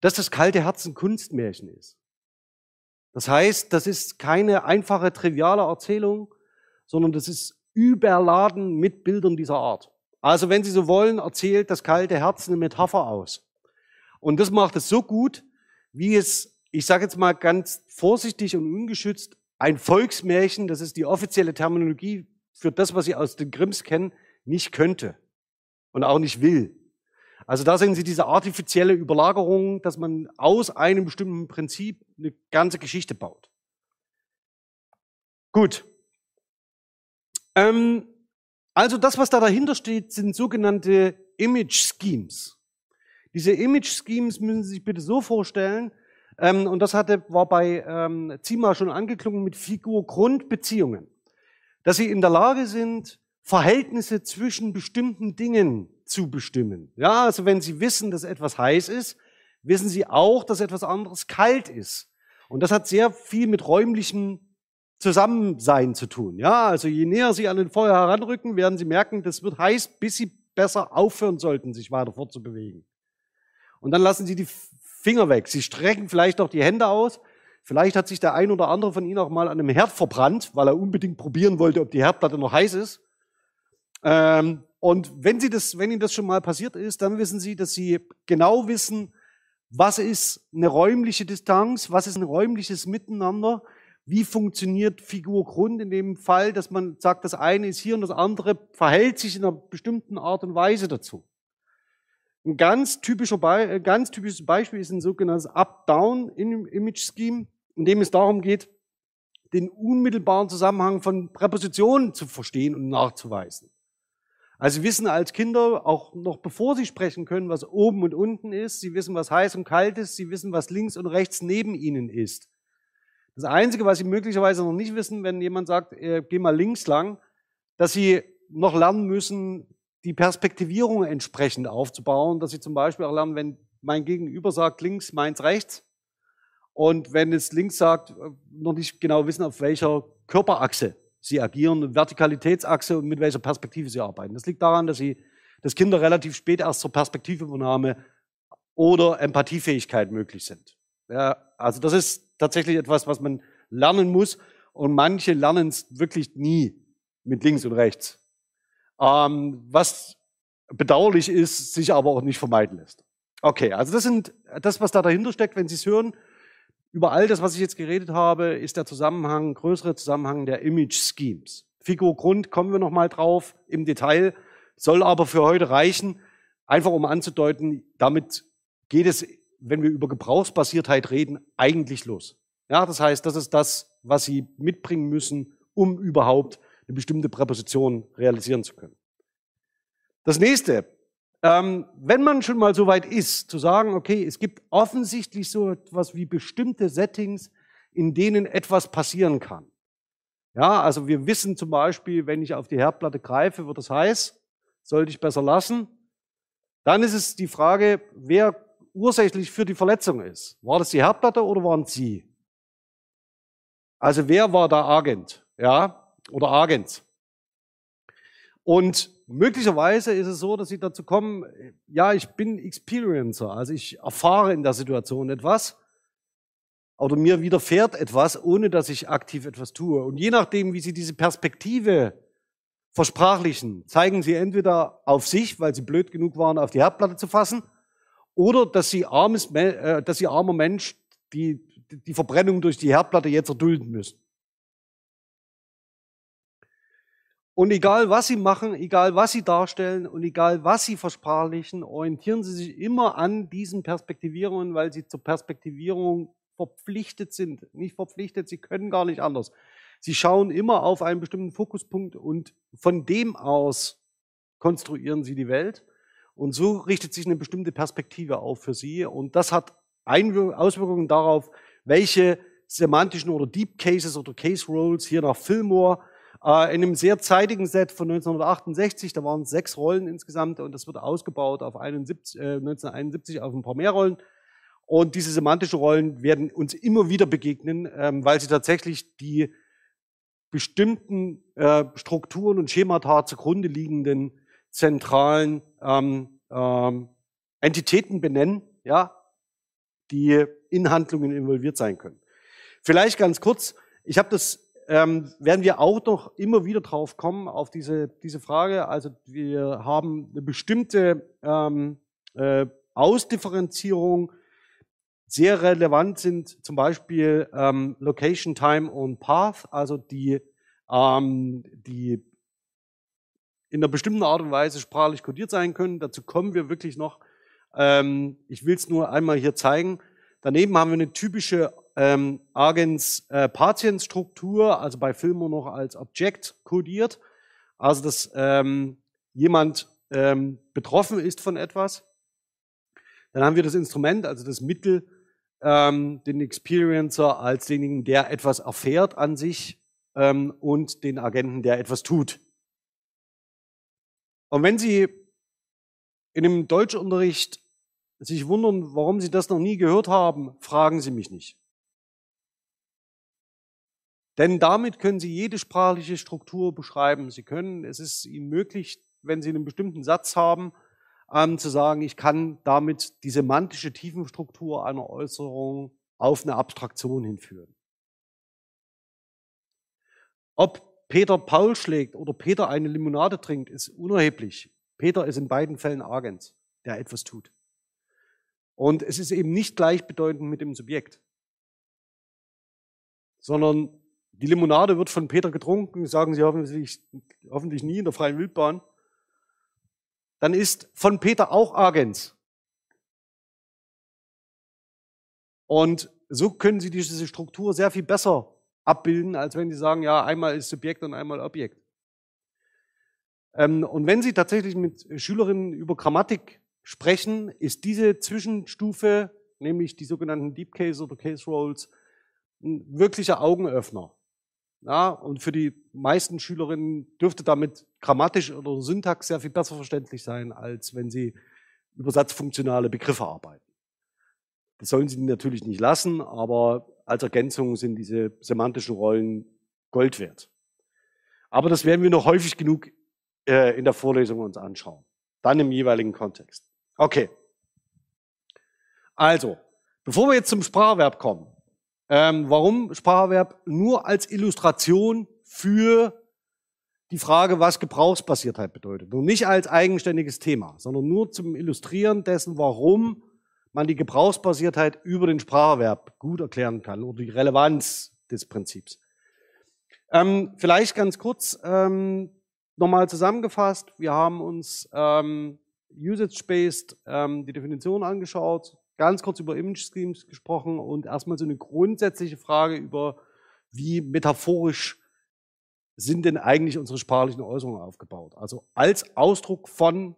Dass das kalte Herz ein Kunstmärchen ist. Das heißt, das ist keine einfache, triviale Erzählung, sondern das ist überladen mit Bildern dieser Art. Also wenn Sie so wollen, erzählt das kalte Herz eine Metapher aus. Und das macht es so gut, wie es, ich sage jetzt mal ganz vorsichtig und ungeschützt, ein Volksmärchen, das ist die offizielle Terminologie für das, was Sie aus den Grimms kennen, nicht könnte und auch nicht will. Also da sehen Sie diese artifizielle Überlagerung, dass man aus einem bestimmten Prinzip eine ganze Geschichte baut. Gut. Ähm, also das, was da dahinter steht, sind sogenannte Image Schemes. Diese Image Schemes müssen Sie sich bitte so vorstellen, ähm, und das hatte, war bei ähm, Zima schon angeklungen mit Figur-Grundbeziehungen, dass Sie in der Lage sind, Verhältnisse zwischen bestimmten Dingen zu bestimmen. Ja, also wenn Sie wissen, dass etwas heiß ist, wissen Sie auch, dass etwas anderes kalt ist. Und das hat sehr viel mit räumlichem Zusammensein zu tun. Ja, also je näher Sie an den Feuer heranrücken, werden Sie merken, das wird heiß, bis Sie besser aufhören sollten, sich weiter fortzubewegen und dann lassen sie die Finger weg. Sie strecken vielleicht auch die Hände aus. Vielleicht hat sich der ein oder andere von Ihnen auch mal an einem Herd verbrannt, weil er unbedingt probieren wollte, ob die Herdplatte noch heiß ist. Ähm, und wenn Sie das, wenn Ihnen das schon mal passiert ist, dann wissen Sie, dass Sie genau wissen, was ist eine räumliche Distanz, was ist ein räumliches Miteinander, wie funktioniert Figur Grund in dem Fall, dass man sagt, das eine ist hier und das andere verhält sich in einer bestimmten Art und Weise dazu. Ein ganz, typischer Be ganz typisches Beispiel ist ein sogenanntes Up-Down-Image-Scheme, in dem es darum geht, den unmittelbaren Zusammenhang von Präpositionen zu verstehen und nachzuweisen. Also Sie wissen als Kinder, auch noch bevor Sie sprechen können, was oben und unten ist. Sie wissen, was heiß und kalt ist. Sie wissen, was links und rechts neben Ihnen ist. Das Einzige, was Sie möglicherweise noch nicht wissen, wenn jemand sagt, äh, geh mal links lang, dass Sie noch lernen müssen, die Perspektivierung entsprechend aufzubauen, dass Sie zum Beispiel auch lernen, wenn mein Gegenüber sagt links, meins rechts. Und wenn es links sagt, äh, noch nicht genau wissen, auf welcher Körperachse sie agieren, Vertikalitätsachse und mit welcher Perspektive sie arbeiten. Das liegt daran, dass, sie, dass Kinder relativ spät erst zur Perspektivübernahme oder Empathiefähigkeit möglich sind. Ja, also das ist tatsächlich etwas, was man lernen muss und manche lernen es wirklich nie mit links und rechts. Ähm, was bedauerlich ist, sich aber auch nicht vermeiden lässt. Okay, also das sind das, was da dahinter steckt, wenn Sie es hören. Über all das, was ich jetzt geredet habe, ist der Zusammenhang, größere Zusammenhang der Image Schemes. Figur Grund kommen wir nochmal drauf im Detail, soll aber für heute reichen, einfach um anzudeuten, damit geht es, wenn wir über Gebrauchsbasiertheit reden, eigentlich los. Ja, das heißt, das ist das, was Sie mitbringen müssen, um überhaupt eine bestimmte Präposition realisieren zu können. Das nächste, ähm, wenn man schon mal so weit ist, zu sagen, okay, es gibt offensichtlich so etwas wie bestimmte Settings, in denen etwas passieren kann. Ja, also wir wissen zum Beispiel, wenn ich auf die Herdplatte greife, wird es heiß, sollte ich besser lassen. Dann ist es die Frage, wer ursächlich für die Verletzung ist. War das die Herdplatte oder waren Sie? Also wer war der Agent? Ja, oder Agents? Und möglicherweise ist es so, dass sie dazu kommen, ja, ich bin Experiencer, also ich erfahre in der Situation etwas oder mir widerfährt etwas, ohne dass ich aktiv etwas tue. Und je nachdem, wie sie diese Perspektive versprachlichen, zeigen sie entweder auf sich, weil sie blöd genug waren, auf die Herdplatte zu fassen, oder dass sie, armes, äh, dass sie armer Mensch die, die Verbrennung durch die Herdplatte jetzt erdulden müssen. Und egal was sie machen, egal was sie darstellen und egal was sie versprachlichen, orientieren sie sich immer an diesen Perspektivierungen, weil sie zur Perspektivierung verpflichtet sind. Nicht verpflichtet, sie können gar nicht anders. Sie schauen immer auf einen bestimmten Fokuspunkt und von dem aus konstruieren sie die Welt. Und so richtet sich eine bestimmte Perspektive auf für sie. Und das hat Auswirkungen darauf, welche semantischen oder Deep Cases oder Case Roles hier nach Fillmore äh, in einem sehr zeitigen Set von 1968, da waren es sechs Rollen insgesamt und das wird ausgebaut auf 71, äh, 1971 auf ein paar mehr Rollen. Und diese semantischen Rollen werden uns immer wieder begegnen, ähm, weil sie tatsächlich die bestimmten äh, Strukturen und Schemata zugrunde liegenden zentralen ähm, ähm, Entitäten benennen, ja, die in Handlungen involviert sein können. Vielleicht ganz kurz, ich habe das ähm, werden wir auch noch immer wieder drauf kommen, auf diese, diese Frage. Also wir haben eine bestimmte ähm, äh, Ausdifferenzierung. Sehr relevant sind zum Beispiel ähm, Location, Time und Path, also die, ähm, die in einer bestimmten Art und Weise sprachlich kodiert sein können. Dazu kommen wir wirklich noch. Ähm, ich will es nur einmal hier zeigen. Daneben haben wir eine typische ähm, Argens äh, Patientstruktur, also bei Filmo noch als Objekt kodiert. Also dass ähm, jemand ähm, betroffen ist von etwas. Dann haben wir das Instrument, also das Mittel, ähm, den Experiencer als denjenigen, der etwas erfährt an sich ähm, und den Agenten, der etwas tut. Und wenn Sie in dem Deutschunterricht sich wundern, warum Sie das noch nie gehört haben, fragen Sie mich nicht. Denn damit können Sie jede sprachliche Struktur beschreiben. Sie können, es ist Ihnen möglich, wenn Sie einen bestimmten Satz haben, ähm, zu sagen, ich kann damit die semantische Tiefenstruktur einer Äußerung auf eine Abstraktion hinführen. Ob Peter Paul schlägt oder Peter eine Limonade trinkt, ist unerheblich. Peter ist in beiden Fällen Agens, der etwas tut. Und es ist eben nicht gleichbedeutend mit dem Subjekt, sondern die Limonade wird von Peter getrunken, sagen sie hoffentlich, hoffentlich nie in der freien Wildbahn. Dann ist von Peter auch Agens. Und so können Sie diese Struktur sehr viel besser abbilden, als wenn Sie sagen, ja, einmal ist Subjekt und einmal Objekt. Ähm, und wenn Sie tatsächlich mit Schülerinnen über Grammatik sprechen, ist diese Zwischenstufe, nämlich die sogenannten Deep Case oder Case Roles, ein wirklicher Augenöffner. Ja, und für die meisten Schülerinnen dürfte damit grammatisch oder Syntax sehr viel besser verständlich sein, als wenn sie über satzfunktionale Begriffe arbeiten. Das sollen sie natürlich nicht lassen, aber als Ergänzung sind diese semantischen Rollen Gold wert. Aber das werden wir noch häufig genug äh, in der Vorlesung uns anschauen. Dann im jeweiligen Kontext. Okay. Also, bevor wir jetzt zum Spracherwerb kommen, ähm, warum Spracherwerb nur als Illustration für die Frage, was Gebrauchsbasiertheit bedeutet. Und nicht als eigenständiges Thema, sondern nur zum Illustrieren dessen, warum man die Gebrauchsbasiertheit über den Spracherwerb gut erklären kann oder die Relevanz des Prinzips. Ähm, vielleicht ganz kurz ähm, nochmal zusammengefasst. Wir haben uns ähm, Usage-Based ähm, die Definition angeschaut, ganz kurz über Image Schemes gesprochen und erstmal so eine grundsätzliche Frage über, wie metaphorisch sind denn eigentlich unsere sprachlichen Äußerungen aufgebaut? Also als Ausdruck von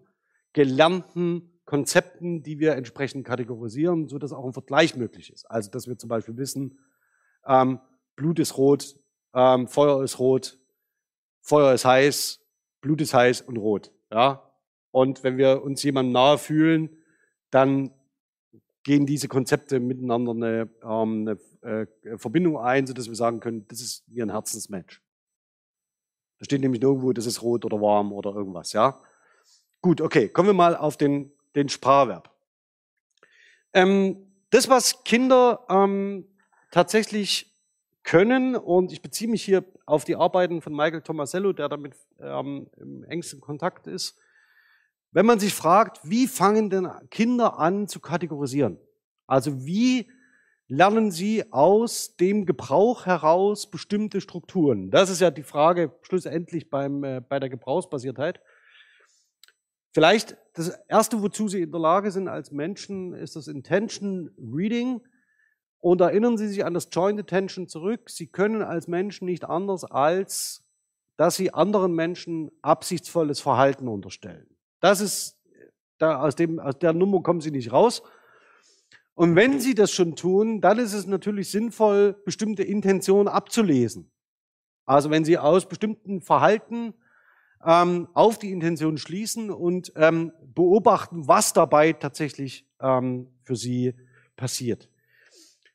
gelernten Konzepten, die wir entsprechend kategorisieren, so dass auch ein Vergleich möglich ist. Also, dass wir zum Beispiel wissen, ähm, Blut ist rot, ähm, Feuer ist rot, Feuer ist heiß, Blut ist heiß und rot. Ja? Und wenn wir uns jemandem nahe fühlen, dann gehen diese Konzepte miteinander eine, ähm, eine äh, Verbindung ein, sodass wir sagen können, das ist wie ein Herzensmatch. Da steht nämlich nirgendwo, das ist rot oder warm oder irgendwas, ja. Gut, okay, kommen wir mal auf den den Sprachverb. Ähm, das, was Kinder ähm, tatsächlich können, und ich beziehe mich hier auf die Arbeiten von Michael Tomasello, der damit ähm, im engsten Kontakt ist, wenn man sich fragt, wie fangen denn Kinder an zu kategorisieren? Also wie lernen sie aus dem Gebrauch heraus bestimmte Strukturen? Das ist ja die Frage schlussendlich beim, äh, bei der Gebrauchsbasiertheit. Vielleicht das erste, wozu sie in der Lage sind als Menschen, ist das Intention Reading. Und erinnern Sie sich an das Joint Attention zurück. Sie können als Menschen nicht anders, als dass Sie anderen Menschen absichtsvolles Verhalten unterstellen. Das ist, da, aus, dem, aus der Nummer kommen Sie nicht raus. Und wenn Sie das schon tun, dann ist es natürlich sinnvoll, bestimmte Intentionen abzulesen. Also wenn Sie aus bestimmten Verhalten ähm, auf die Intention schließen und ähm, beobachten, was dabei tatsächlich ähm, für sie passiert.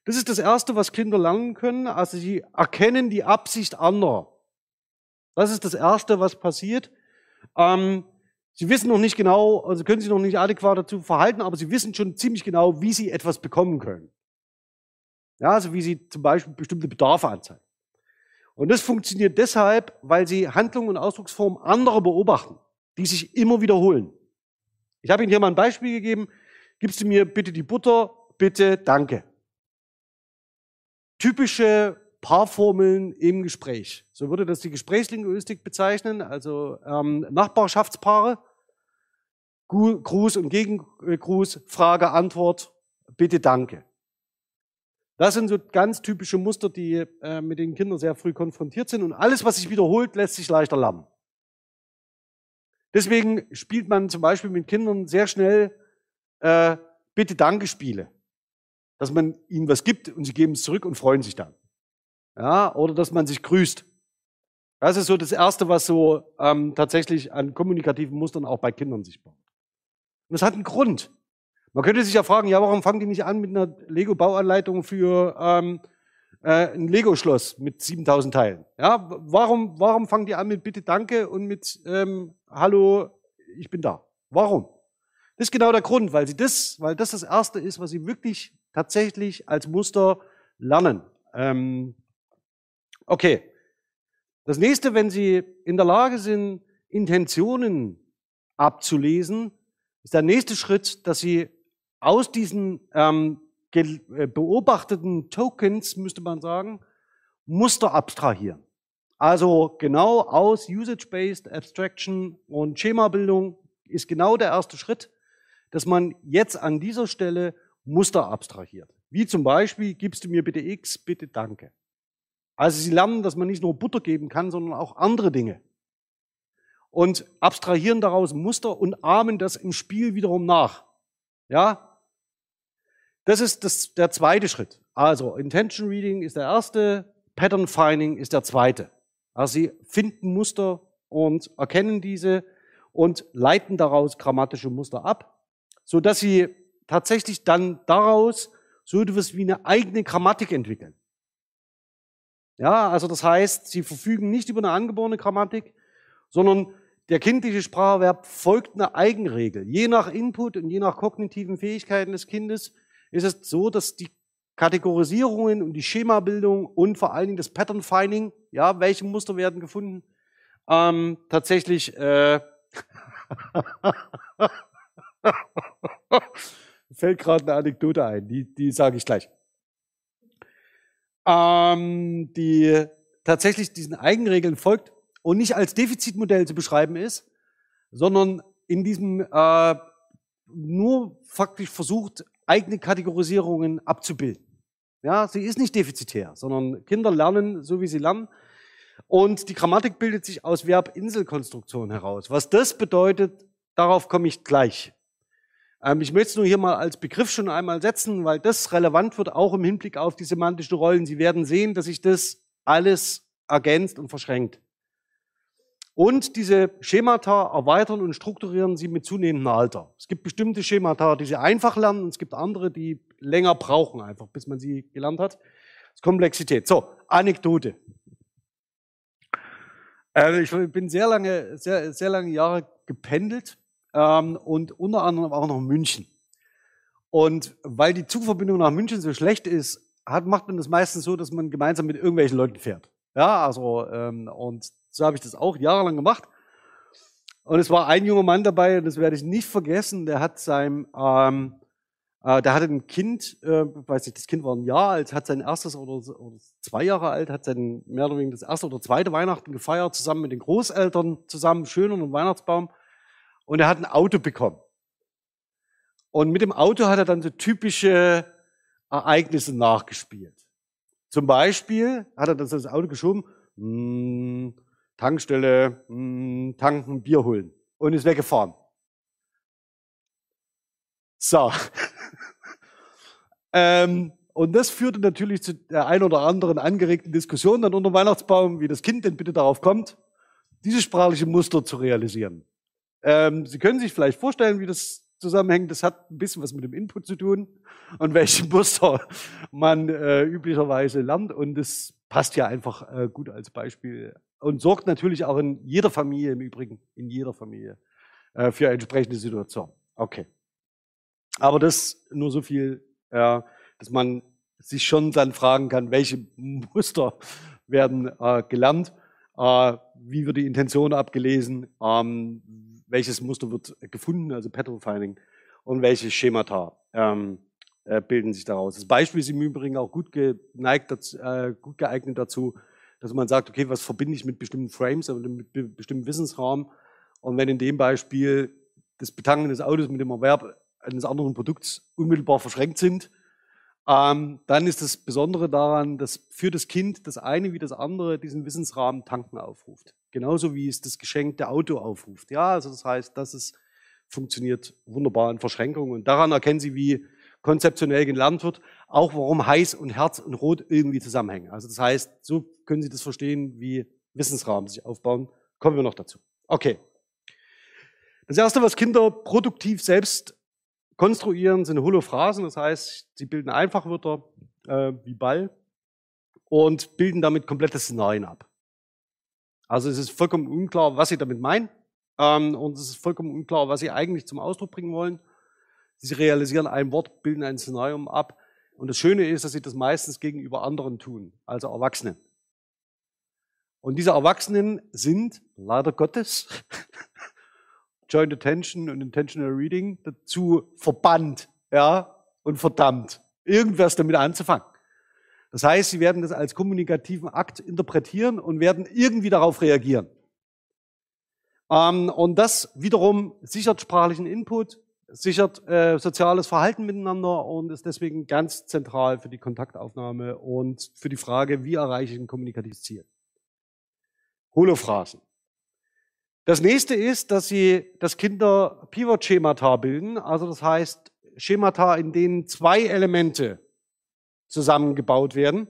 Das ist das Erste, was Kinder lernen können. Also sie erkennen die Absicht anderer. Das ist das Erste, was passiert. Ähm, sie wissen noch nicht genau, also können sich noch nicht adäquat dazu verhalten, aber sie wissen schon ziemlich genau, wie sie etwas bekommen können. Ja, also wie sie zum Beispiel bestimmte Bedarfe anzeigen. Und das funktioniert deshalb, weil sie Handlungen und Ausdrucksformen anderer beobachten, die sich immer wiederholen. Ich habe Ihnen hier mal ein Beispiel gegeben. Gibst du mir bitte die Butter? Bitte, danke. Typische Paarformeln im Gespräch. So würde das die Gesprächslinguistik bezeichnen, also ähm, Nachbarschaftspaare. Gruß und Gegengruß, Frage, Antwort, bitte, danke. Das sind so ganz typische Muster, die äh, mit den Kindern sehr früh konfrontiert sind. Und alles, was sich wiederholt, lässt sich leichter lernen. Deswegen spielt man zum Beispiel mit Kindern sehr schnell äh, Bitte-Danke-Spiele. Dass man ihnen was gibt und sie geben es zurück und freuen sich dann. Ja, oder dass man sich grüßt. Das ist so das Erste, was so ähm, tatsächlich an kommunikativen Mustern auch bei Kindern sich baut. Und das hat einen Grund. Man könnte sich ja fragen, ja, warum fangen die nicht an mit einer Lego-Bauanleitung für ähm, äh, ein Lego-Schloss mit 7000 Teilen? Ja, warum, warum fangen die an mit Bitte, Danke und mit ähm, Hallo, ich bin da? Warum? Das ist genau der Grund, weil sie das, weil das das Erste ist, was sie wirklich tatsächlich als Muster lernen. Ähm, okay. Das nächste, wenn Sie in der Lage sind, Intentionen abzulesen, ist der nächste Schritt, dass Sie aus diesen ähm, äh, beobachteten Tokens, müsste man sagen, Muster abstrahieren. Also genau aus Usage-Based Abstraction und Schemabildung ist genau der erste Schritt, dass man jetzt an dieser Stelle Muster abstrahiert. Wie zum Beispiel, gibst du mir bitte X, bitte danke. Also sie lernen, dass man nicht nur Butter geben kann, sondern auch andere Dinge. Und abstrahieren daraus Muster und ahmen das im Spiel wiederum nach. Ja? Das ist das, der zweite Schritt. Also Intention Reading ist der erste, Pattern Finding ist der zweite. Also sie finden Muster und erkennen diese und leiten daraus grammatische Muster ab, so dass sie tatsächlich dann daraus so etwas wie eine eigene Grammatik entwickeln. Ja, also das heißt, sie verfügen nicht über eine angeborene Grammatik, sondern der kindliche Spracherwerb folgt einer Eigenregel. Je nach Input und je nach kognitiven Fähigkeiten des Kindes ist es so, dass die Kategorisierungen und die Schemabildung und vor allen Dingen das Pattern Finding, ja, welche Muster werden gefunden, ähm, tatsächlich äh, fällt gerade eine Anekdote ein, die, die sage ich gleich. Ähm, die tatsächlich diesen Eigenregeln folgt und nicht als Defizitmodell zu beschreiben ist, sondern in diesem äh, nur faktisch versucht, eigene Kategorisierungen abzubilden. Ja, sie ist nicht defizitär, sondern Kinder lernen so, wie sie lernen. Und die Grammatik bildet sich aus Verb-Insel-Konstruktion heraus. Was das bedeutet, darauf komme ich gleich. Ähm, ich möchte es nur hier mal als Begriff schon einmal setzen, weil das relevant wird, auch im Hinblick auf die semantischen Rollen. Sie werden sehen, dass sich das alles ergänzt und verschränkt. Und diese Schemata erweitern und strukturieren sie mit zunehmendem Alter. Es gibt bestimmte Schemata, die sie einfach lernen, und es gibt andere, die länger brauchen, einfach bis man sie gelernt hat. Das ist Komplexität. So, Anekdote. Äh, ich bin sehr lange, sehr, sehr lange Jahre gependelt ähm, und unter anderem auch nach München. Und weil die Zugverbindung nach München so schlecht ist, hat, macht man das meistens so, dass man gemeinsam mit irgendwelchen Leuten fährt. Ja, also ähm, und so habe ich das auch jahrelang gemacht. Und es war ein junger Mann dabei, und das werde ich nicht vergessen, der hat sein, ähm, äh, der hatte ein Kind, äh, weiß nicht, das Kind war ein Jahr alt, hat sein erstes oder, oder zwei Jahre alt, hat sein mehr oder weniger das erste oder zweite Weihnachten gefeiert, zusammen mit den Großeltern, zusammen schön unter dem Weihnachtsbaum. Und er hat ein Auto bekommen. Und mit dem Auto hat er dann so typische Ereignisse nachgespielt. Zum Beispiel hat er das Auto geschoben, mh, hm, Tankstelle, mh, hm, tanken, Bier holen und ist weggefahren. So. ähm, und das führte natürlich zu der ein oder anderen angeregten Diskussion dann unter Weihnachtsbaum, wie das Kind denn bitte darauf kommt, diese sprachliche Muster zu realisieren. Ähm, Sie können sich vielleicht vorstellen, wie das zusammenhängt. Das hat ein bisschen was mit dem Input zu tun und welche Muster man äh, üblicherweise lernt. Und das passt ja einfach äh, gut als Beispiel und sorgt natürlich auch in jeder Familie im Übrigen, in jeder Familie, äh, für entsprechende Situation. Okay. Aber das nur so viel, dass man sich schon dann fragen kann, welche Muster werden äh, gelernt, äh, wie wird die Intention abgelesen, ähm, welches Muster wird gefunden, also Pattern Finding, und welche Schemata ähm, äh, bilden sich daraus. Das Beispiel ist im Übrigen auch gut, geneigt, äh, gut geeignet dazu, dass man sagt, okay, was verbinde ich mit bestimmten Frames, also mit bestimmten Wissensraum. Und wenn in dem Beispiel das Betanken des Autos mit dem Erwerb eines anderen Produkts unmittelbar verschränkt sind, ähm, dann ist das Besondere daran, dass für das Kind das eine wie das andere diesen Wissensrahmen Tanken aufruft. Genauso wie es das geschenkte Auto aufruft. Ja, also das heißt, dass es funktioniert wunderbar in Verschränkungen. Und daran erkennen Sie, wie konzeptionell gelernt wird, auch warum heiß und Herz und Rot irgendwie zusammenhängen. Also das heißt, so können Sie das verstehen, wie Wissensrahmen sich aufbauen. Kommen wir noch dazu. Okay. Das erste, was Kinder produktiv selbst konstruieren, sind Holophrasen. Das heißt, sie bilden Einfachwörter äh, wie Ball und bilden damit komplette Szenarien ab. Also es ist vollkommen unklar, was sie damit meinen. Ähm, und es ist vollkommen unklar, was sie eigentlich zum Ausdruck bringen wollen. Sie realisieren ein Wort, bilden ein Szenario ab. Und das Schöne ist, dass sie das meistens gegenüber anderen tun, also Erwachsenen. Und diese Erwachsenen sind leider Gottes Joint Attention und Intentional Reading dazu verbannt, ja, und verdammt, irgendwas damit anzufangen. Das heißt, sie werden das als kommunikativen Akt interpretieren und werden irgendwie darauf reagieren. Ähm, und das wiederum sichert sprachlichen Input, sichert äh, soziales Verhalten miteinander und ist deswegen ganz zentral für die Kontaktaufnahme und für die Frage, wie erreiche ich ein kommunikatives Ziel. Holophrasen. Das nächste ist, dass sie, dass Kinder Pivot-Schemata bilden, also das heißt Schemata, in denen zwei Elemente zusammengebaut werden.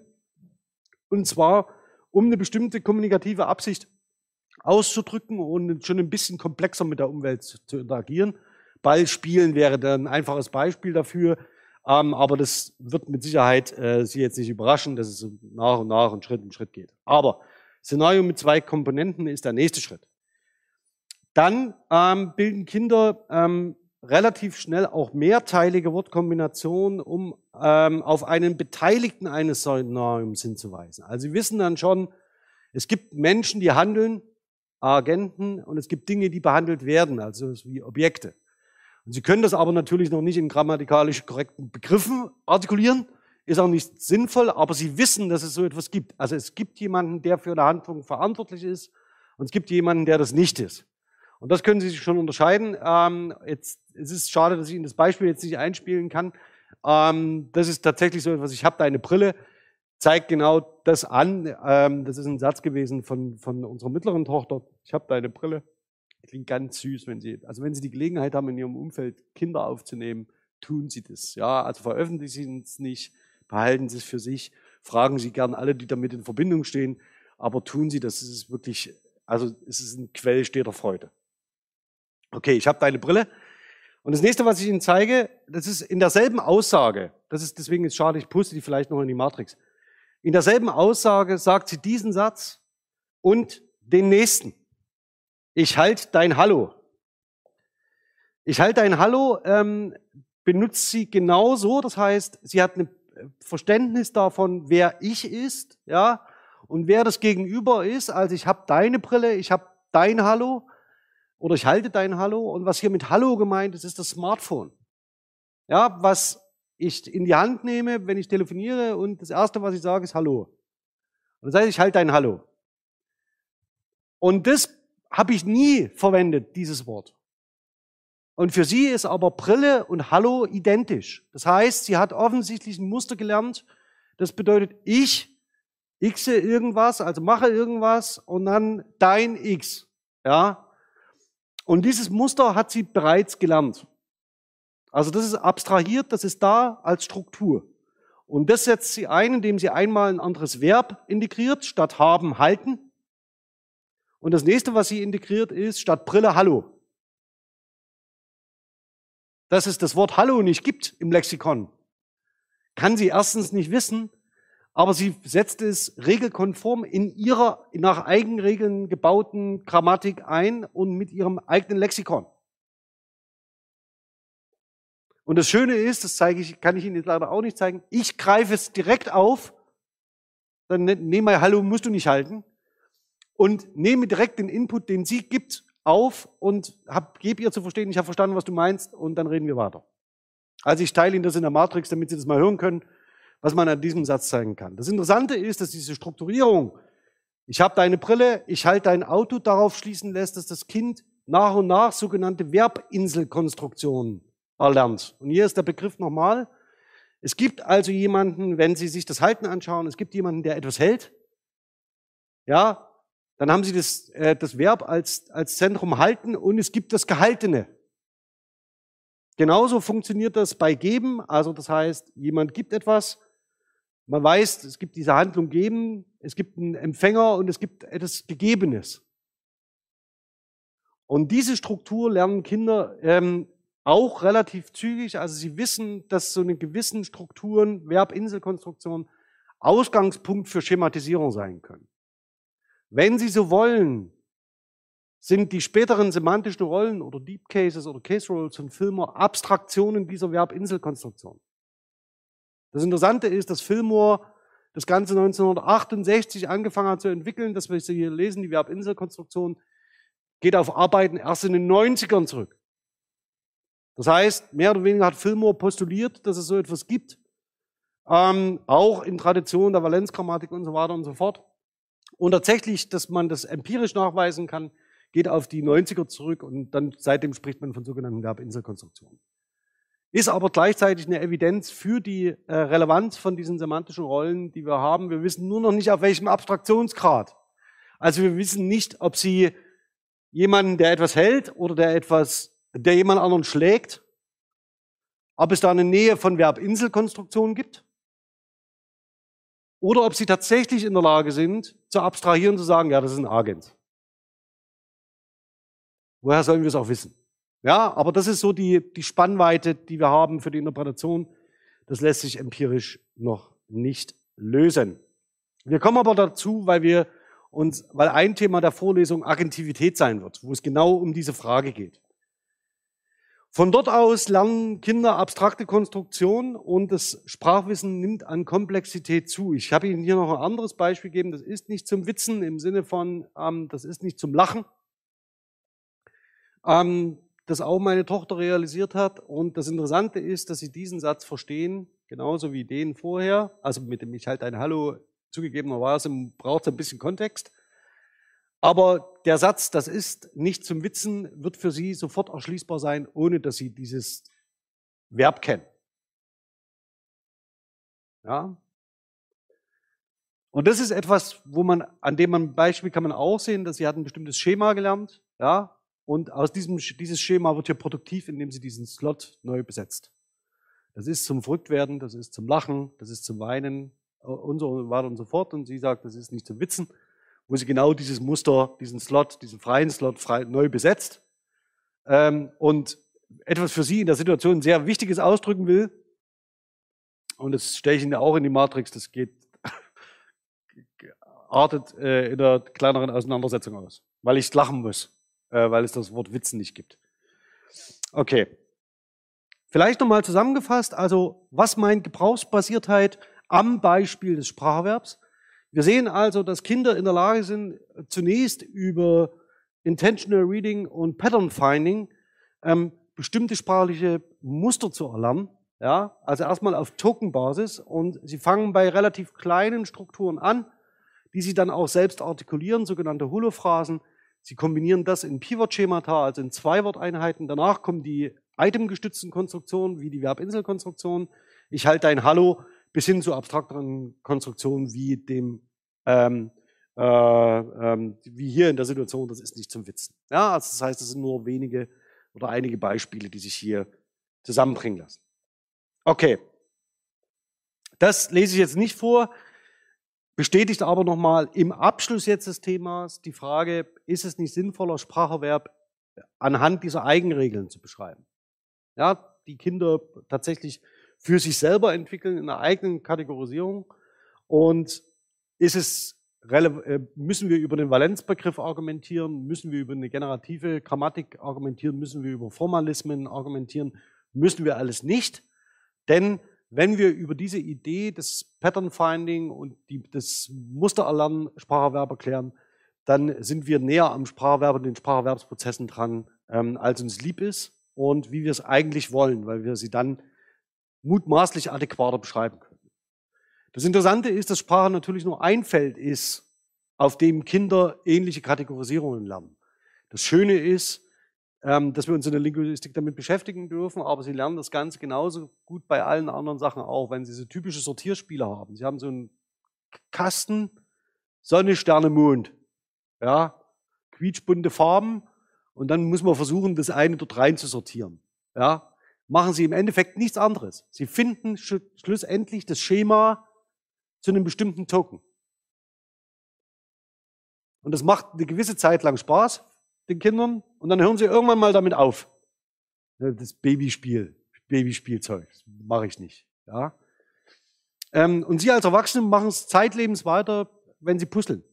Und zwar, um eine bestimmte kommunikative Absicht auszudrücken und schon ein bisschen komplexer mit der Umwelt zu interagieren. Ballspielen wäre dann ein einfaches Beispiel dafür. Ähm, aber das wird mit Sicherheit äh, Sie jetzt nicht überraschen, dass es nach und nach und Schritt um Schritt geht. Aber Szenario mit zwei Komponenten ist der nächste Schritt. Dann ähm, bilden Kinder ähm, relativ schnell auch mehrteilige Wortkombinationen, um ähm, auf einen Beteiligten eines Szenariums hinzuweisen. Also Sie wissen dann schon, es gibt Menschen, die handeln, Agenten, und es gibt Dinge, die behandelt werden, also wie Objekte. Und Sie können das aber natürlich noch nicht in grammatikalisch korrekten Begriffen artikulieren, ist auch nicht sinnvoll, aber Sie wissen, dass es so etwas gibt. Also es gibt jemanden, der für eine Handlung verantwortlich ist, und es gibt jemanden, der das nicht ist. Und das können Sie sich schon unterscheiden. Ähm, jetzt es ist schade, dass ich Ihnen das Beispiel jetzt nicht einspielen kann. Ähm, das ist tatsächlich so etwas, ich habe da eine Brille, zeigt genau das an. Ähm, das ist ein Satz gewesen von, von unserer mittleren Tochter. Ich habe da eine Brille. Klingt ganz süß, wenn Sie, also wenn Sie die Gelegenheit haben, in Ihrem Umfeld Kinder aufzunehmen, tun Sie das. Ja, also veröffentlichen Sie es nicht, behalten Sie es für sich, fragen Sie gern alle, die damit in Verbindung stehen, aber tun Sie das. Es ist wirklich, also es ist ein Quell steter Freude. Okay, ich habe deine Brille. Und das nächste, was ich Ihnen zeige, das ist in derselben Aussage. Das ist deswegen ist schade, ich puste die vielleicht noch in die Matrix. In derselben Aussage sagt sie diesen Satz und den nächsten. Ich halt dein Hallo. Ich halt dein Hallo ähm, benutzt sie genauso. Das heißt, sie hat ein Verständnis davon, wer ich ist, ja, und wer das Gegenüber ist. Also ich habe deine Brille, ich habe dein Hallo oder ich halte dein Hallo. Und was hier mit Hallo gemeint ist, ist das Smartphone. Ja, was ich in die Hand nehme, wenn ich telefoniere und das erste, was ich sage, ist Hallo. Und das heißt, ich halte dein Hallo. Und das habe ich nie verwendet, dieses Wort. Und für sie ist aber Brille und Hallo identisch. Das heißt, sie hat offensichtlich ein Muster gelernt. Das bedeutet, ich xe irgendwas, also mache irgendwas und dann dein X. Ja, und dieses Muster hat sie bereits gelernt. Also das ist abstrahiert, das ist da als Struktur. Und das setzt sie ein, indem sie einmal ein anderes Verb integriert, statt haben, halten. Und das nächste, was sie integriert, ist statt Brille Hallo. Dass es das Wort Hallo nicht gibt im Lexikon, kann sie erstens nicht wissen, aber sie setzt es regelkonform in ihrer nach Eigenregeln gebauten Grammatik ein und mit ihrem eigenen Lexikon. Und das Schöne ist, das zeige ich, kann ich Ihnen jetzt leider auch nicht zeigen, ich greife es direkt auf, dann ne, nehme mal Hallo musst du nicht halten und nehme direkt den Input, den sie gibt, auf und hab, gebe ihr zu verstehen, ich habe verstanden, was du meinst und dann reden wir weiter. Also ich teile Ihnen das in der Matrix, damit Sie das mal hören können was man an diesem Satz zeigen kann. Das Interessante ist, dass diese Strukturierung, ich habe deine Brille, ich halte dein Auto, darauf schließen lässt, dass das Kind nach und nach sogenannte Verbinselkonstruktionen erlernt. Und hier ist der Begriff nochmal. Es gibt also jemanden, wenn Sie sich das Halten anschauen, es gibt jemanden, der etwas hält. Ja, dann haben Sie das, äh, das Verb als, als Zentrum halten und es gibt das Gehaltene. Genauso funktioniert das bei Geben. Also das heißt, jemand gibt etwas man weiß, es gibt diese Handlung geben, es gibt einen Empfänger und es gibt etwas Gegebenes. Und diese Struktur lernen Kinder ähm, auch relativ zügig. Also sie wissen, dass so eine gewissen Strukturen, Verbinselkonstruktion, Ausgangspunkt für Schematisierung sein können. Wenn sie so wollen, sind die späteren semantischen Rollen oder Deep Cases oder Case Roles von Filmer Abstraktionen dieser Verbinselkonstruktion. Das Interessante ist, dass Fillmore das Ganze 1968 angefangen hat zu entwickeln, dass wir hier lesen, die Verbinselkonstruktion, geht auf Arbeiten erst in den 90ern zurück. Das heißt, mehr oder weniger hat Fillmore postuliert, dass es so etwas gibt, ähm, auch in Tradition der Valenzgrammatik und so weiter und so fort. Und tatsächlich, dass man das empirisch nachweisen kann, geht auf die 90er zurück und dann seitdem spricht man von sogenannten Verbinselkonstruktionen. Ist aber gleichzeitig eine Evidenz für die äh, Relevanz von diesen semantischen Rollen, die wir haben. Wir wissen nur noch nicht, auf welchem Abstraktionsgrad. Also wir wissen nicht, ob sie jemanden, der etwas hält oder der etwas, der jemand anderen schlägt, ob es da eine Nähe von Verbinselkonstruktionen gibt oder ob sie tatsächlich in der Lage sind, zu abstrahieren, zu sagen, ja, das ist ein Agent. Woher sollen wir es auch wissen? Ja, aber das ist so die, die Spannweite, die wir haben für die Interpretation. Das lässt sich empirisch noch nicht lösen. Wir kommen aber dazu, weil wir uns, weil ein Thema der Vorlesung Agentivität sein wird, wo es genau um diese Frage geht. Von dort aus lernen Kinder abstrakte Konstruktion und das Sprachwissen nimmt an Komplexität zu. Ich habe Ihnen hier noch ein anderes Beispiel gegeben. Das ist nicht zum Witzen im Sinne von, ähm, das ist nicht zum Lachen, ähm, das auch meine Tochter realisiert hat. Und das Interessante ist, dass sie diesen Satz verstehen, genauso wie den vorher. Also mit dem ich halt ein Hallo zugegebenerweise braucht es ein bisschen Kontext. Aber der Satz, das ist nicht zum Witzen, wird für sie sofort erschließbar sein, ohne dass sie dieses Verb kennen. Ja? Und das ist etwas, wo man, an dem man Beispiel kann man auch sehen, dass sie hat ein bestimmtes Schema gelernt, ja, und aus diesem dieses Schema wird hier produktiv, indem sie diesen Slot neu besetzt. Das ist zum Verrücktwerden, das ist zum Lachen, das ist zum Weinen äh, und so weiter und so fort. Und sie sagt, das ist nicht zum Witzen, wo sie genau dieses Muster, diesen Slot, diesen freien Slot frei, neu besetzt. Ähm, und etwas für sie in der Situation sehr Wichtiges ausdrücken will. Und das stelle ich Ihnen auch in die Matrix, das geht, artet äh, in der kleineren Auseinandersetzung aus, weil ich lachen muss äh, weil es das Wort Witzen nicht gibt. Okay. Vielleicht nochmal zusammengefasst, also was meint Gebrauchsbasiertheit am Beispiel des Spracherwerbs? Wir sehen also, dass Kinder in der Lage sind, zunächst über Intentional Reading und Pattern Finding ähm, bestimmte sprachliche Muster zu erlernen. Ja, also erstmal auf Token-Basis und sie fangen bei relativ kleinen Strukturen an, die sie dann auch selbst artikulieren, sogenannte Holophrasen, Sie kombinieren das in Pivot-Schemata, also in Zwei-Wort-Einheiten. Danach kommen die itemgestützten Konstruktionen, wie die Verbinselkonstruktion. Ich halte ein Hallo bis hin zu abstrakteren Konstruktionen wie dem, ähm, äh, ähm, wie hier in der Situation, das ist nicht zum Witzen. Ja, also das heißt, es sind nur wenige oder einige Beispiele, die sich hier zusammenbringen lassen. Okay. Das lese ich jetzt nicht vor bestätigt aber nochmal im Abschluss jetzt des Themas die Frage, ist es nicht sinnvoller, Spracherwerb anhand dieser Eigenregeln zu beschreiben? Ja, die Kinder tatsächlich für sich selber entwickeln in einer eigenen Kategorisierung. Und ist es äh, müssen wir über den Valenzbegriff argumentieren, müssen wir über eine generative Grammatik argumentieren, müssen wir über Formalismen argumentieren, müssen wir alles nicht, denn wenn wir über diese Idee des Pattern Finding und die, des Mustererlernen Spracherwerb klären, dann sind wir näher am Spracherwerb und den Spracherwerbsprozessen dran, ähm, als uns lieb ist und wie wir es eigentlich wollen, weil wir sie dann mutmaßlich adäquater beschreiben können. Das Interessante ist, dass Sprache natürlich nur ein Feld ist, auf dem Kinder ähnliche Kategorisierungen lernen. Das Schöne ist, dass wir uns in der Linguistik damit beschäftigen dürfen, aber sie lernen das Ganze genauso gut bei allen anderen Sachen auch, wenn sie so typische Sortierspiele haben. Sie haben so einen Kasten, Sonne, Sterne, Mond, ja, quietschbunte Farben und dann muss man versuchen, das eine dort rein zu sortieren, ja. Machen sie im Endeffekt nichts anderes. Sie finden sch schlussendlich das Schema zu einem bestimmten Token. Und das macht eine gewisse Zeit lang Spaß, den Kindern und dann hören sie irgendwann mal damit auf. Das Babyspiel, Babyspielzeug, mache ich nicht. Ja? Ähm, und Sie als Erwachsene machen es zeitlebens weiter, wenn Sie puzzeln.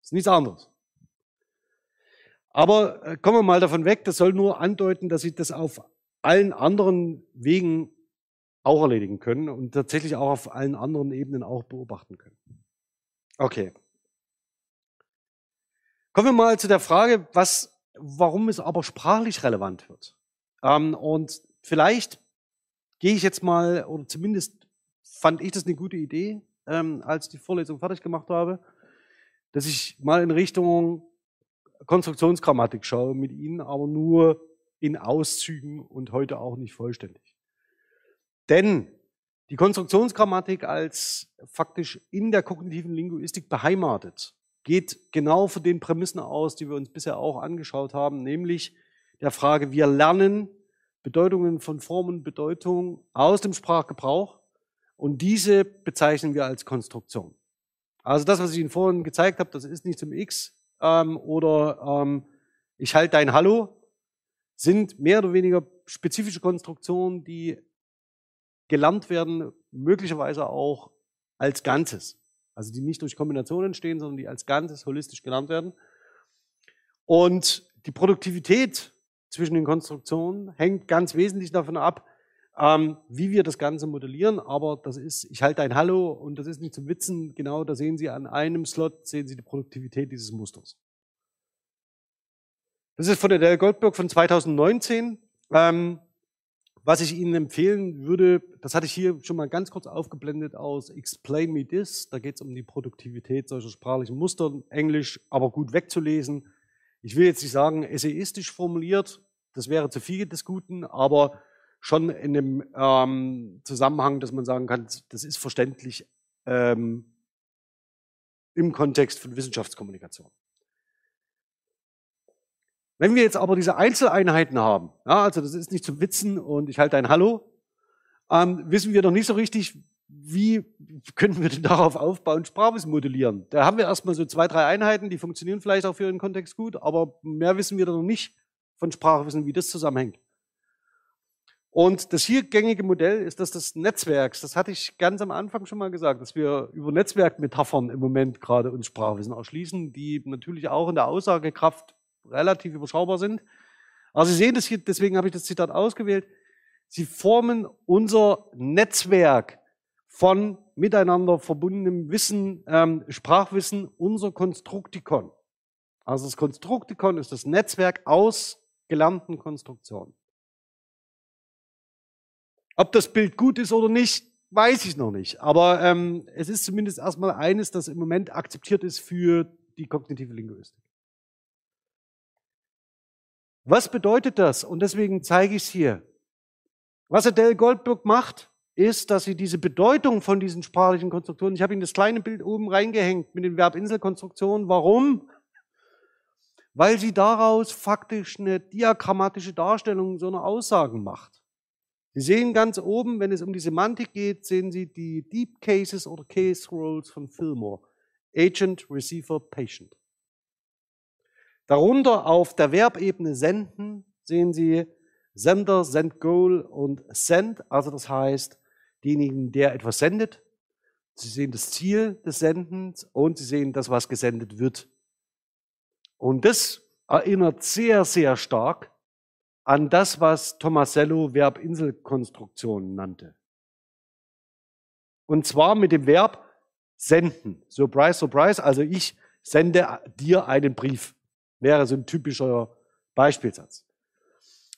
Das ist nichts anderes. Aber äh, kommen wir mal davon weg, das soll nur andeuten, dass Sie das auf allen anderen Wegen auch erledigen können und tatsächlich auch auf allen anderen Ebenen auch beobachten können. Okay. Kommen wir mal zu der Frage, was, warum es aber sprachlich relevant wird. Ähm, und vielleicht gehe ich jetzt mal, oder zumindest fand ich das eine gute Idee, ähm, als ich die Vorlesung fertig gemacht habe, dass ich mal in Richtung Konstruktionsgrammatik schaue mit Ihnen, aber nur in Auszügen und heute auch nicht vollständig. Denn die Konstruktionsgrammatik als faktisch in der kognitiven Linguistik beheimatet geht genau von den Prämissen aus, die wir uns bisher auch angeschaut haben, nämlich der Frage, wir lernen Bedeutungen von Form und Bedeutung aus dem Sprachgebrauch und diese bezeichnen wir als Konstruktion. Also das, was ich Ihnen vorhin gezeigt habe, das ist nicht zum X ähm, oder ähm, ich halte dein Hallo, sind mehr oder weniger spezifische Konstruktionen, die gelernt werden, möglicherweise auch als Ganzes. Also die nicht durch Kombination entstehen, sondern die als Ganzes holistisch gelernt werden. Und die Produktivität zwischen den Konstruktionen hängt ganz wesentlich davon ab, ähm, wie wir das Ganze modellieren. Aber das ist, ich halte ein Hallo und das ist nicht zum Witzen. Genau, da sehen Sie an einem Slot, sehen Sie die Produktivität dieses Musters. Das ist von der Dell Goldberg von 2019. Ähm, was ich Ihnen empfehlen würde, das hatte ich hier schon mal ganz kurz aufgeblendet aus Explain Me This. Da geht es um die Produktivität solcher sprachlichen Muster, Englisch aber gut wegzulesen. Ich will jetzt nicht sagen, essayistisch formuliert, das wäre zu viel des Guten, aber schon in dem ähm, Zusammenhang, dass man sagen kann, das ist verständlich ähm, im Kontext von Wissenschaftskommunikation. Wenn wir jetzt aber diese Einzeleinheiten haben, ja, also das ist nicht zum Witzen und ich halte ein Hallo, ähm, wissen wir noch nicht so richtig, wie können wir denn darauf aufbauen, Sprachwissen modellieren. Da haben wir erstmal so zwei, drei Einheiten, die funktionieren vielleicht auch für Ihren Kontext gut, aber mehr wissen wir da noch nicht von Sprachwissen, wie das zusammenhängt. Und das hier gängige Modell ist das des Netzwerks. Das hatte ich ganz am Anfang schon mal gesagt, dass wir über Netzwerkmetaphern im Moment gerade uns Sprachwissen erschließen, die natürlich auch in der Aussagekraft relativ überschaubar sind. Aber Sie sehen das hier, deswegen habe ich das Zitat ausgewählt. Sie formen unser Netzwerk von miteinander verbundenem Wissen, ähm, Sprachwissen, unser Konstruktikon. Also das Konstruktikon ist das Netzwerk aus gelernten Konstruktionen. Ob das Bild gut ist oder nicht, weiß ich noch nicht. Aber ähm, es ist zumindest erstmal eines, das im Moment akzeptiert ist für die kognitive Linguistik. Was bedeutet das? Und deswegen zeige ich es hier. Was Adele Goldberg macht, ist, dass sie diese Bedeutung von diesen sprachlichen Konstruktionen, ich habe Ihnen das kleine Bild oben reingehängt mit den Verbinselkonstruktionen. Warum? Weil sie daraus faktisch eine diagrammatische Darstellung so einer Aussagen macht. Sie sehen ganz oben, wenn es um die Semantik geht, sehen Sie die Deep Cases oder Case Roles von Fillmore. Agent, Receiver, Patient. Darunter auf der Verbebene senden sehen Sie Sender, Send Goal und Send. Also das heißt, denjenigen, der etwas sendet. Sie sehen das Ziel des Sendens und Sie sehen das, was gesendet wird. Und das erinnert sehr, sehr stark an das, was Tomasello Verbinselkonstruktion nannte. Und zwar mit dem Verb senden. Surprise, surprise. Also ich sende dir einen Brief. Wäre so ein typischer Beispielsatz.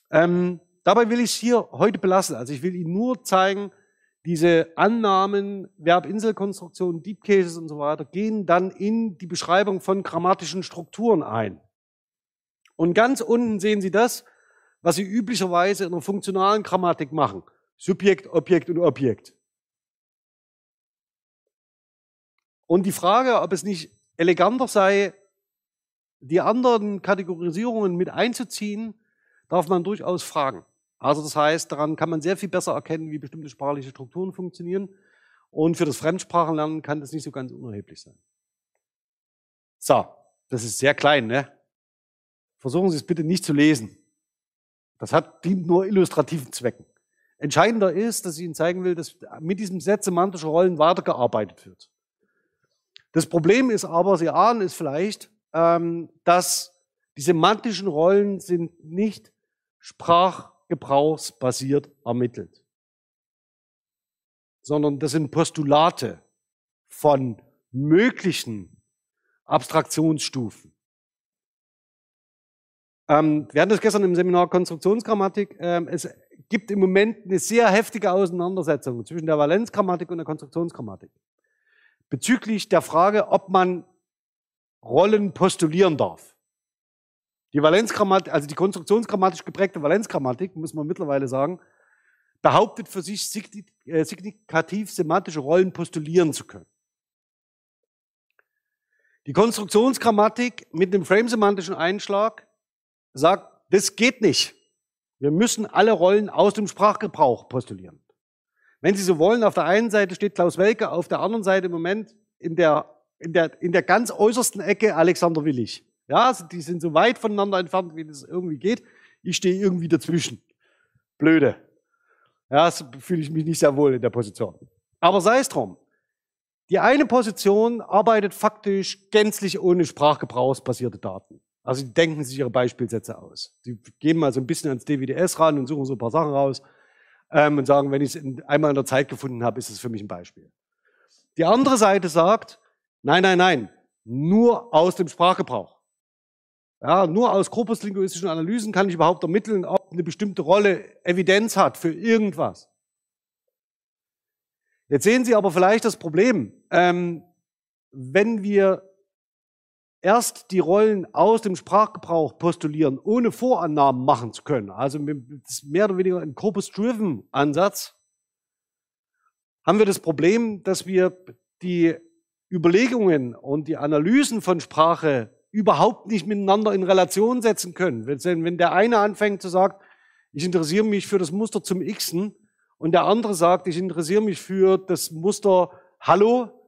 Ähm, dabei will ich es hier heute belassen. Also ich will Ihnen nur zeigen, diese Annahmen, Verbinselkonstruktionen, Deep Cases und so weiter, gehen dann in die Beschreibung von grammatischen Strukturen ein. Und ganz unten sehen Sie das, was Sie üblicherweise in einer funktionalen Grammatik machen. Subjekt, Objekt und Objekt. Und die Frage, ob es nicht eleganter sei, die anderen Kategorisierungen mit einzuziehen, darf man durchaus fragen. Also das heißt, daran kann man sehr viel besser erkennen, wie bestimmte sprachliche Strukturen funktionieren. Und für das Fremdsprachenlernen kann das nicht so ganz unerheblich sein. So, das ist sehr klein, ne? Versuchen Sie es bitte nicht zu lesen. Das hat, dient nur illustrativen Zwecken. Entscheidender ist, dass ich Ihnen zeigen will, dass mit diesem Set semantischer Rollen weitergearbeitet wird. Das Problem ist aber, Sie ahnen es vielleicht, dass die semantischen Rollen sind nicht sprach sprachgebrauchsbasiert ermittelt, sondern das sind Postulate von möglichen Abstraktionsstufen. Ähm, wir hatten das gestern im Seminar Konstruktionsgrammatik. Ähm, es gibt im Moment eine sehr heftige Auseinandersetzung zwischen der Valenzgrammatik und der Konstruktionsgrammatik bezüglich der Frage, ob man Rollen postulieren darf. Die Valenzgrammatik, also die konstruktionsgrammatisch geprägte Valenzgrammatik, muss man mittlerweile sagen, behauptet für sich äh, signifikativ semantische Rollen postulieren zu können. Die Konstruktionsgrammatik mit dem frame-semantischen Einschlag sagt, das geht nicht. Wir müssen alle Rollen aus dem Sprachgebrauch postulieren. Wenn Sie so wollen, auf der einen Seite steht Klaus Welke, auf der anderen Seite im Moment in der, in der, in der ganz äußersten Ecke Alexander Willig. Ja, also die sind so weit voneinander entfernt, wie das irgendwie geht. Ich stehe irgendwie dazwischen. Blöde. Ja, so fühle ich mich nicht sehr wohl in der Position. Aber sei es drum. Die eine Position arbeitet faktisch gänzlich ohne sprachgebrauchsbasierte Daten. Also die denken sich ihre Beispielsätze aus. Die gehen mal so ein bisschen ans DWDS ran und suchen so ein paar Sachen raus ähm, und sagen, wenn ich es einmal in der Zeit gefunden habe, ist es für mich ein Beispiel. Die andere Seite sagt, nein, nein, nein, nur aus dem Sprachgebrauch. Ja, nur aus korpuslinguistischen Analysen kann ich überhaupt ermitteln, ob eine bestimmte Rolle Evidenz hat für irgendwas. Jetzt sehen Sie aber vielleicht das Problem. Ähm, wenn wir erst die Rollen aus dem Sprachgebrauch postulieren, ohne Vorannahmen machen zu können, also mehr oder weniger ein Corpus-Driven-Ansatz, haben wir das Problem, dass wir die Überlegungen und die Analysen von Sprache überhaupt nicht miteinander in Relation setzen können. Wenn der eine anfängt zu sagen, ich interessiere mich für das Muster zum Xen und der andere sagt, ich interessiere mich für das Muster Hallo,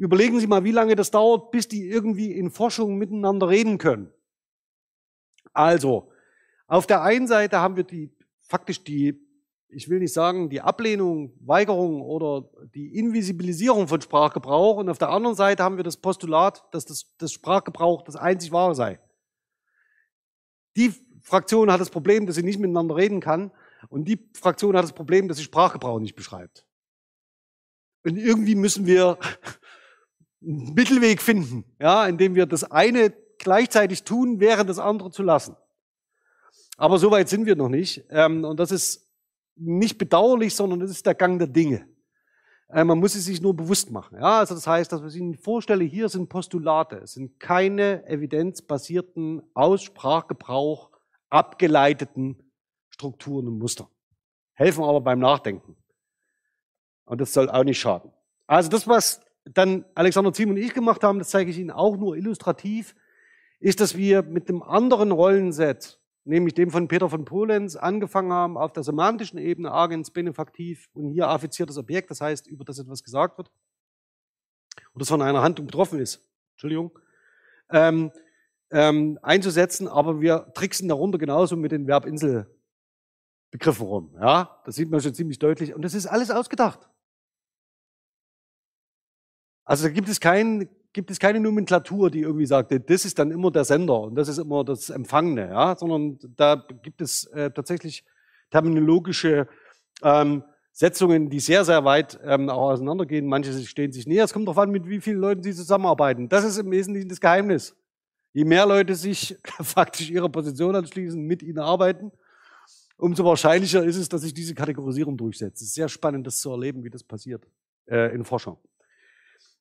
Überlegen Sie mal, wie lange das dauert, bis die irgendwie in Forschung miteinander reden können. Also, auf der einen Seite haben wir die, faktisch die, ich will nicht sagen, die Ablehnung, Weigerung oder die Invisibilisierung von Sprachgebrauch und auf der anderen Seite haben wir das Postulat, dass das, das Sprachgebrauch das einzig wahre sei. Die Fraktion hat das Problem, dass sie nicht miteinander reden kann und die Fraktion hat das Problem, dass sie Sprachgebrauch nicht beschreibt. Und irgendwie müssen wir einen Mittelweg finden, ja, indem wir das eine gleichzeitig tun, während das andere zu lassen. Aber so weit sind wir noch nicht. Ähm, und das ist nicht bedauerlich, sondern das ist der Gang der Dinge. Äh, man muss es sich nur bewusst machen. Ja, also das heißt, dass was ich Ihnen vorstelle, hier sind Postulate. Es sind keine evidenzbasierten, aus Sprachgebrauch abgeleiteten Strukturen und Muster. Helfen aber beim Nachdenken. Und das soll auch nicht schaden. Also das, was dann Alexander Ziem und ich gemacht haben, das zeige ich Ihnen auch nur illustrativ, ist, dass wir mit dem anderen Rollenset, nämlich dem von Peter von Polenz, angefangen haben, auf der semantischen Ebene agens benefaktiv und hier affiziertes Objekt, das heißt, über das etwas gesagt wird, oder das von einer Handlung betroffen ist, Entschuldigung, ähm, ähm, einzusetzen, aber wir tricksen darunter genauso mit den Verbinselbegriffen rum. Ja, das sieht man schon ziemlich deutlich. Und das ist alles ausgedacht. Also da gibt es, kein, gibt es keine Nomenklatur, die irgendwie sagt, das ist dann immer der Sender und das ist immer das Empfangene, ja? sondern da gibt es äh, tatsächlich terminologische ähm, Setzungen, die sehr, sehr weit ähm, auch auseinandergehen. Manche stehen sich näher. Es kommt darauf an, mit wie vielen Leuten sie zusammenarbeiten. Das ist im Wesentlichen das Geheimnis. Je mehr Leute sich faktisch ihrer Position anschließen, mit ihnen arbeiten, umso wahrscheinlicher ist es, dass sich diese Kategorisierung durchsetzt. Es ist sehr spannend, das zu erleben, wie das passiert äh, in Forschung.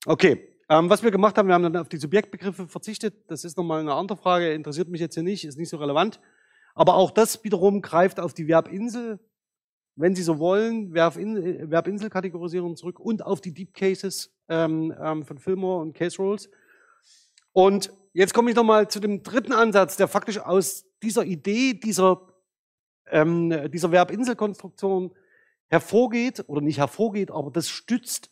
Okay, ähm, was wir gemacht haben, wir haben dann auf die Subjektbegriffe verzichtet. Das ist nochmal eine andere Frage, interessiert mich jetzt hier nicht, ist nicht so relevant. Aber auch das wiederum greift auf die Verbinsel, wenn Sie so wollen, Verbinselkategorisierung zurück und auf die Deep Cases ähm, ähm, von Fillmore und Case Rules. Und jetzt komme ich nochmal zu dem dritten Ansatz, der faktisch aus dieser Idee, dieser, ähm, dieser Verbinselkonstruktion hervorgeht, oder nicht hervorgeht, aber das stützt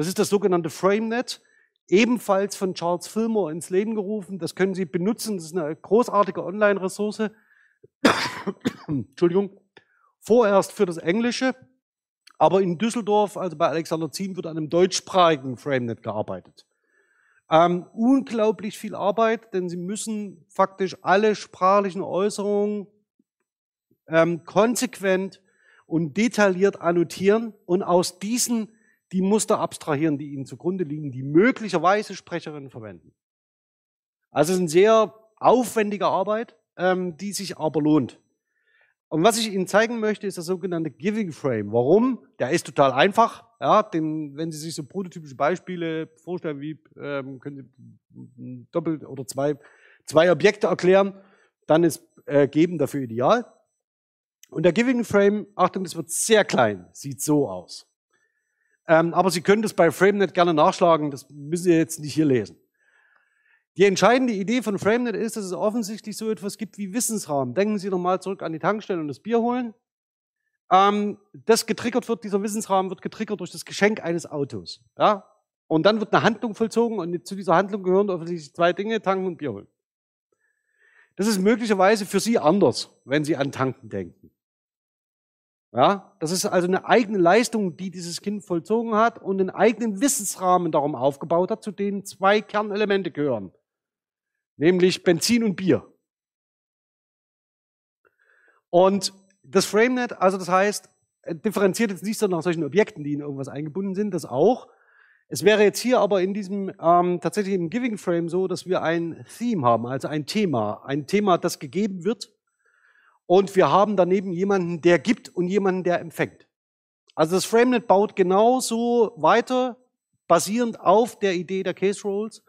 das ist das sogenannte FrameNet, ebenfalls von Charles Fillmore ins Leben gerufen. Das können Sie benutzen. Das ist eine großartige Online-Ressource. Entschuldigung. Vorerst für das Englische. Aber in Düsseldorf, also bei Alexander Ziem, wird an einem deutschsprachigen FrameNet gearbeitet. Ähm, unglaublich viel Arbeit, denn Sie müssen faktisch alle sprachlichen Äußerungen ähm, konsequent und detailliert annotieren und aus diesen die Muster abstrahieren, die ihnen zugrunde liegen, die möglicherweise Sprecherinnen verwenden. Also es ist eine sehr aufwendige Arbeit, ähm, die sich aber lohnt. Und was ich Ihnen zeigen möchte, ist der sogenannte Giving Frame. Warum? Der ist total einfach. Ja, den, wenn Sie sich so prototypische Beispiele vorstellen, wie ähm, können Sie doppelt oder zwei, zwei Objekte erklären, dann ist äh, Geben dafür ideal. Und der Giving Frame, Achtung, das wird sehr klein, sieht so aus. Ähm, aber Sie können das bei FrameNet gerne nachschlagen, das müssen Sie jetzt nicht hier lesen. Die entscheidende Idee von FrameNet ist, dass es offensichtlich so etwas gibt wie Wissensrahmen. Denken Sie nochmal zurück an die Tankstelle und das Bier holen. Ähm, das getriggert wird, dieser Wissensrahmen wird getriggert durch das Geschenk eines Autos. Ja? Und dann wird eine Handlung vollzogen und zu dieser Handlung gehören offensichtlich zwei Dinge, tanken und Bier holen. Das ist möglicherweise für Sie anders, wenn Sie an Tanken denken. Ja, das ist also eine eigene Leistung, die dieses Kind vollzogen hat und einen eigenen Wissensrahmen darum aufgebaut hat, zu denen zwei Kernelemente gehören nämlich Benzin und Bier. Und das FrameNet, also das heißt, differenziert jetzt nicht so nach solchen Objekten, die in irgendwas eingebunden sind, das auch. Es wäre jetzt hier aber in diesem ähm, tatsächlich im Giving Frame so, dass wir ein Theme haben, also ein Thema, ein Thema, das gegeben wird. Und wir haben daneben jemanden, der gibt und jemanden, der empfängt. Also das FrameNet baut genauso weiter, basierend auf der Idee der Case Rolls,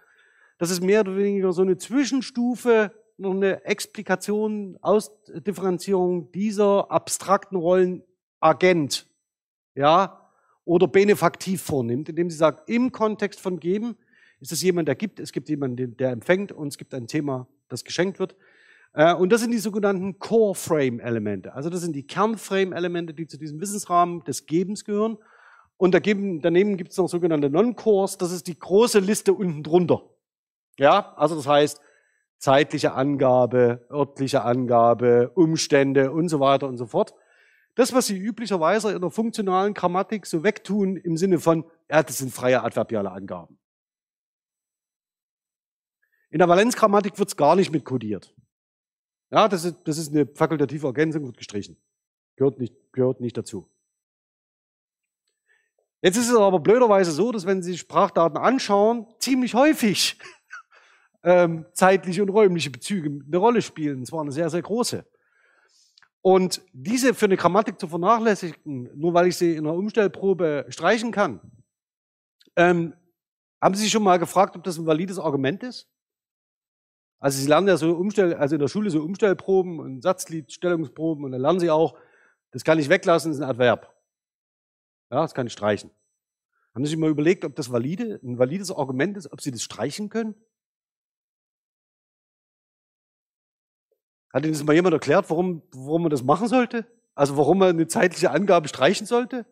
das ist mehr oder weniger so eine Zwischenstufe, noch eine Explikation, Ausdifferenzierung dieser abstrakten Rollen Agent, ja, oder benefaktiv vornimmt, indem sie sagt, im Kontext von geben ist es jemand, der gibt, es gibt jemanden, der empfängt und es gibt ein Thema, das geschenkt wird. Äh, und das sind die sogenannten Core-Frame-Elemente. Also das sind die Kernframe-Elemente, die zu diesem Wissensrahmen des Gebens gehören. Und daneben gibt es noch sogenannte Non-Cores. Das ist die große Liste unten drunter. Ja, also das heißt zeitliche Angabe, örtliche Angabe, Umstände und so weiter und so fort. Das, was Sie üblicherweise in der funktionalen Grammatik so wegtun im Sinne von, ja, das sind freie adverbiale Angaben. In der Valenzgrammatik wird es gar nicht mit kodiert. Ja, das ist, das ist eine fakultative Ergänzung, wird gestrichen. Gehört nicht, gehört nicht dazu. Jetzt ist es aber blöderweise so, dass wenn Sie Sprachdaten anschauen, ziemlich häufig ähm, zeitliche und räumliche Bezüge eine Rolle spielen. Und zwar eine sehr, sehr große. Und diese für eine Grammatik zu vernachlässigen, nur weil ich sie in einer Umstellprobe streichen kann, ähm, haben Sie sich schon mal gefragt, ob das ein valides Argument ist? Also Sie lernen ja so Umstell, also in der Schule so Umstellproben und Satzliedstellungsproben und dann lernen Sie auch, das kann ich weglassen, das ist ein Adverb. Ja, das kann ich streichen. Haben Sie sich mal überlegt, ob das valide, ein valides Argument ist, ob Sie das streichen können? Hat Ihnen das mal jemand erklärt, warum, warum man das machen sollte? Also warum man eine zeitliche Angabe streichen sollte?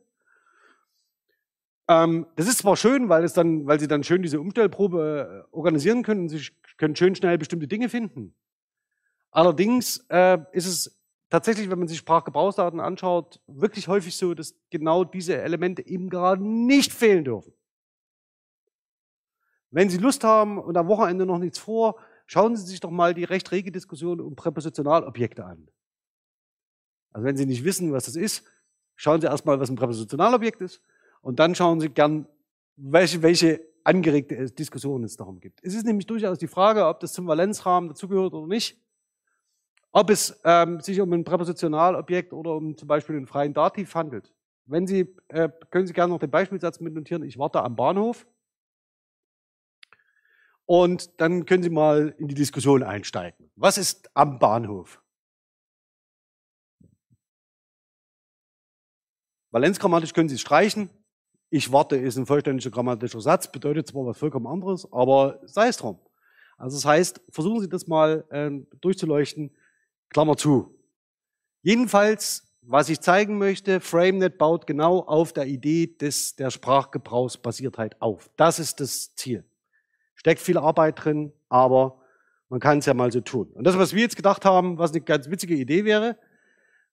Ähm, das ist zwar schön, weil, es dann, weil Sie dann schön diese Umstellprobe äh, organisieren können und Sie können schön schnell bestimmte Dinge finden. Allerdings äh, ist es tatsächlich, wenn man sich Sprachgebrauchsdaten anschaut, wirklich häufig so, dass genau diese Elemente eben gerade nicht fehlen dürfen. Wenn Sie Lust haben und am Wochenende noch nichts vor, Schauen Sie sich doch mal die recht rege Diskussion um Präpositionalobjekte an. Also wenn Sie nicht wissen, was das ist, schauen Sie erstmal, was ein Präpositionalobjekt ist und dann schauen Sie gern, welche, welche angeregte Diskussionen es darum gibt. Es ist nämlich durchaus die Frage, ob das zum Valenzrahmen dazugehört oder nicht. Ob es ähm, sich um ein Präpositionalobjekt oder um zum Beispiel einen freien Dativ handelt. Wenn Sie, äh, können Sie gerne noch den Beispielsatz mitnotieren, ich warte am Bahnhof. Und dann können Sie mal in die Diskussion einsteigen. Was ist am Bahnhof? Valenzgrammatisch können Sie streichen. Ich warte ist ein vollständiger grammatischer Satz, bedeutet zwar was vollkommen anderes, aber sei es drum. Also das heißt, versuchen Sie das mal äh, durchzuleuchten. Klammer zu. Jedenfalls, was ich zeigen möchte, FrameNet baut genau auf der Idee des, der Sprachgebrauchsbasiertheit auf. Das ist das Ziel. Steckt viel Arbeit drin, aber man kann es ja mal so tun. Und das, was wir jetzt gedacht haben, was eine ganz witzige Idee wäre,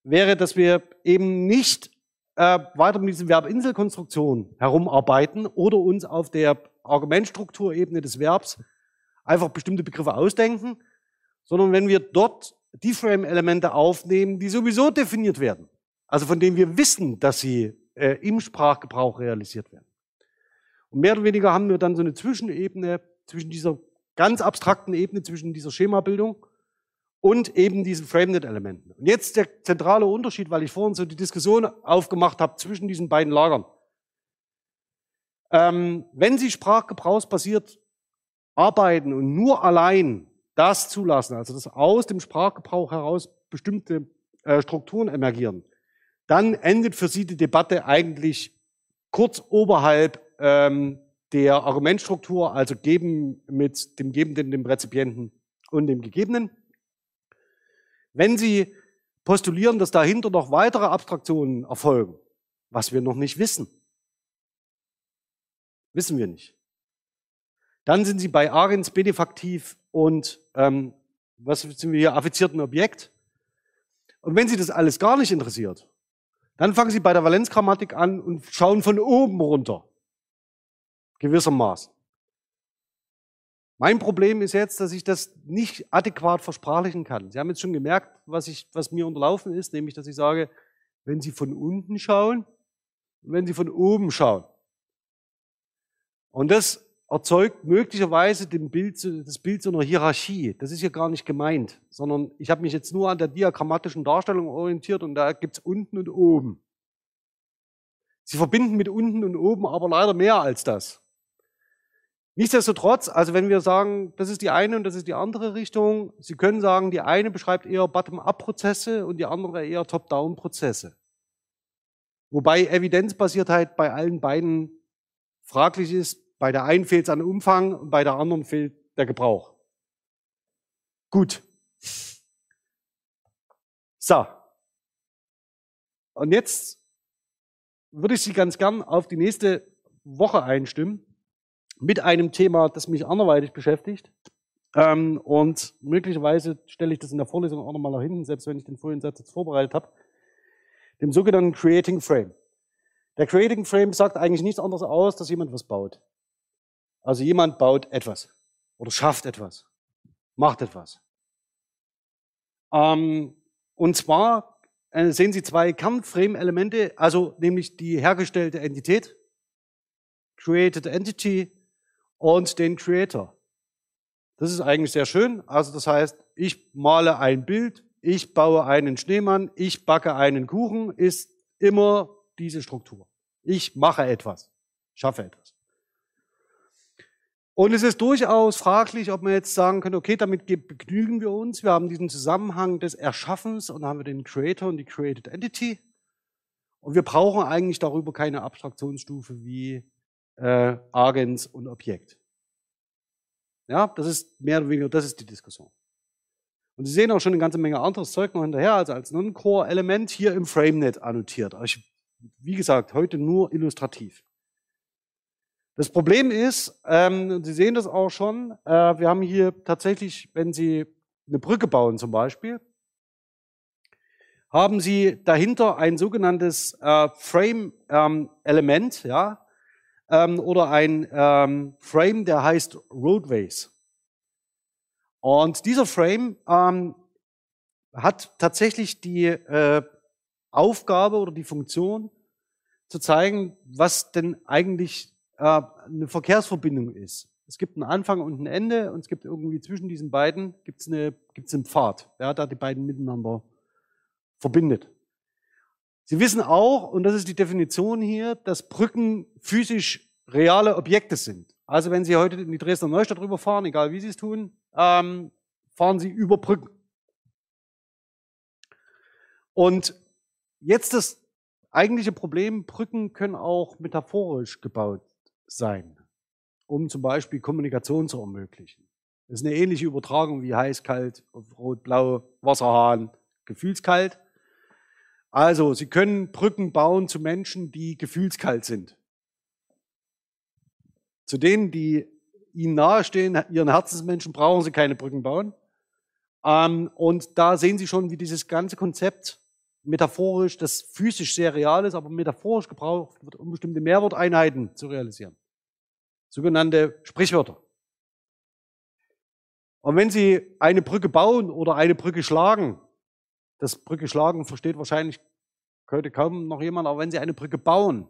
wäre, dass wir eben nicht äh, weiter mit dieser Verbinselkonstruktion herumarbeiten oder uns auf der Argumentstrukturebene des Verbs einfach bestimmte Begriffe ausdenken, sondern wenn wir dort die Frame-Elemente aufnehmen, die sowieso definiert werden. Also von denen wir wissen, dass sie äh, im Sprachgebrauch realisiert werden. Und mehr oder weniger haben wir dann so eine Zwischenebene zwischen dieser ganz abstrakten Ebene, zwischen dieser Schemabildung und eben diesen FrameNet-Elementen. Und jetzt der zentrale Unterschied, weil ich vorhin so die Diskussion aufgemacht habe zwischen diesen beiden Lagern. Ähm, wenn Sie sprachgebrauchsbasiert arbeiten und nur allein das zulassen, also dass aus dem Sprachgebrauch heraus bestimmte äh, Strukturen emergieren, dann endet für Sie die Debatte eigentlich kurz oberhalb ähm, der Argumentstruktur, also geben mit dem Gebenden, dem Rezipienten und dem Gegebenen. Wenn Sie postulieren, dass dahinter noch weitere Abstraktionen erfolgen, was wir noch nicht wissen, wissen wir nicht, dann sind Sie bei Agens benefaktiv und ähm, was sind wir hier, affizierten Objekt. Und wenn Sie das alles gar nicht interessiert, dann fangen Sie bei der Valenzgrammatik an und schauen von oben runter. Gewissermaßen. Mein Problem ist jetzt, dass ich das nicht adäquat versprachlichen kann. Sie haben jetzt schon gemerkt, was, ich, was mir unterlaufen ist, nämlich, dass ich sage, wenn Sie von unten schauen und wenn Sie von oben schauen. Und das erzeugt möglicherweise Bild, das Bild so einer Hierarchie. Das ist ja gar nicht gemeint, sondern ich habe mich jetzt nur an der diagrammatischen Darstellung orientiert und da gibt's unten und oben. Sie verbinden mit unten und oben aber leider mehr als das. Nichtsdestotrotz, also wenn wir sagen, das ist die eine und das ist die andere Richtung, Sie können sagen, die eine beschreibt eher Bottom-up-Prozesse und die andere eher Top-down-Prozesse. Wobei Evidenzbasiertheit bei allen beiden fraglich ist, bei der einen fehlt es an Umfang und bei der anderen fehlt der Gebrauch. Gut. So. Und jetzt würde ich Sie ganz gern auf die nächste Woche einstimmen mit einem Thema, das mich anderweitig beschäftigt. Ähm, und möglicherweise stelle ich das in der Vorlesung auch nochmal nach hinten, selbst wenn ich den vorhin Satz jetzt vorbereitet habe, dem sogenannten Creating Frame. Der Creating Frame sagt eigentlich nichts anderes aus, dass jemand was baut. Also jemand baut etwas oder schafft etwas, macht etwas. Ähm, und zwar äh, sehen Sie zwei Kernframe-Elemente, also nämlich die hergestellte Entität, Created Entity und den Creator. Das ist eigentlich sehr schön. Also das heißt, ich male ein Bild, ich baue einen Schneemann, ich backe einen Kuchen, ist immer diese Struktur. Ich mache etwas, schaffe etwas. Und es ist durchaus fraglich, ob man jetzt sagen könnte, okay, damit begnügen wir uns. Wir haben diesen Zusammenhang des Erschaffens und haben wir den Creator und die Created Entity. Und wir brauchen eigentlich darüber keine Abstraktionsstufe wie äh, Agens und Objekt. Ja, das ist mehr oder weniger, das ist die Diskussion. Und Sie sehen auch schon eine ganze Menge anderes Zeug noch hinterher, also als Non-Core-Element hier im FrameNet annotiert. Ich, wie gesagt, heute nur illustrativ. Das Problem ist, ähm, Sie sehen das auch schon, äh, wir haben hier tatsächlich, wenn Sie eine Brücke bauen zum Beispiel, haben Sie dahinter ein sogenanntes äh, Frame-Element, ähm, ja, ähm, oder ein ähm, Frame, der heißt Roadways. Und dieser Frame ähm, hat tatsächlich die äh, Aufgabe oder die Funktion zu zeigen, was denn eigentlich äh, eine Verkehrsverbindung ist. Es gibt einen Anfang und ein Ende und es gibt irgendwie zwischen diesen beiden gibt's eine, gibt's einen Pfad, ja, der die beiden miteinander verbindet. Sie wissen auch, und das ist die Definition hier, dass Brücken physisch reale Objekte sind. Also wenn Sie heute in die Dresdner Neustadt rüberfahren, egal wie Sie es tun, ähm, fahren Sie über Brücken. Und jetzt das eigentliche Problem, Brücken können auch metaphorisch gebaut sein, um zum Beispiel Kommunikation zu ermöglichen. Das ist eine ähnliche Übertragung wie heiß, kalt, rot, blau, Wasserhahn, gefühlskalt. Also, Sie können Brücken bauen zu Menschen, die gefühlskalt sind. Zu denen, die Ihnen nahestehen, Ihren Herzensmenschen, brauchen Sie keine Brücken bauen. Ähm, und da sehen Sie schon, wie dieses ganze Konzept metaphorisch, das physisch sehr real ist, aber metaphorisch gebraucht wird, um bestimmte Mehrworteinheiten zu realisieren. Sogenannte Sprichwörter. Und wenn Sie eine Brücke bauen oder eine Brücke schlagen, das Brücke schlagen versteht wahrscheinlich heute kaum noch jemand, aber wenn Sie eine Brücke bauen,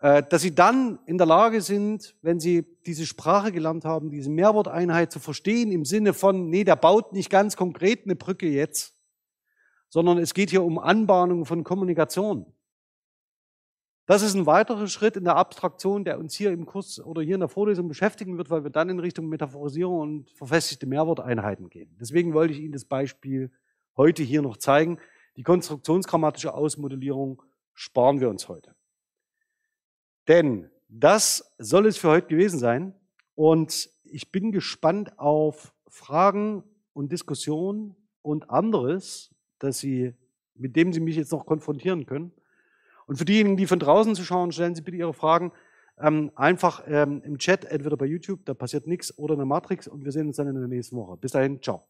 äh, dass Sie dann in der Lage sind, wenn Sie diese Sprache gelernt haben, diese Mehrworteinheit zu verstehen im Sinne von, nee, der baut nicht ganz konkret eine Brücke jetzt, sondern es geht hier um Anbahnung von Kommunikation. Das ist ein weiterer Schritt in der Abstraktion, der uns hier im Kurs oder hier in der Vorlesung beschäftigen wird, weil wir dann in Richtung Metaphorisierung und verfestigte Mehrworteinheiten gehen. Deswegen wollte ich Ihnen das Beispiel heute hier noch zeigen. Die konstruktionsgrammatische Ausmodellierung sparen wir uns heute. Denn das soll es für heute gewesen sein. Und ich bin gespannt auf Fragen und Diskussionen und anderes, dass Sie, mit dem Sie mich jetzt noch konfrontieren können. Und für diejenigen, die von draußen zu schauen, stellen Sie bitte Ihre Fragen ähm, einfach ähm, im Chat, entweder bei YouTube, da passiert nichts, oder in der Matrix und wir sehen uns dann in der nächsten Woche. Bis dahin, ciao.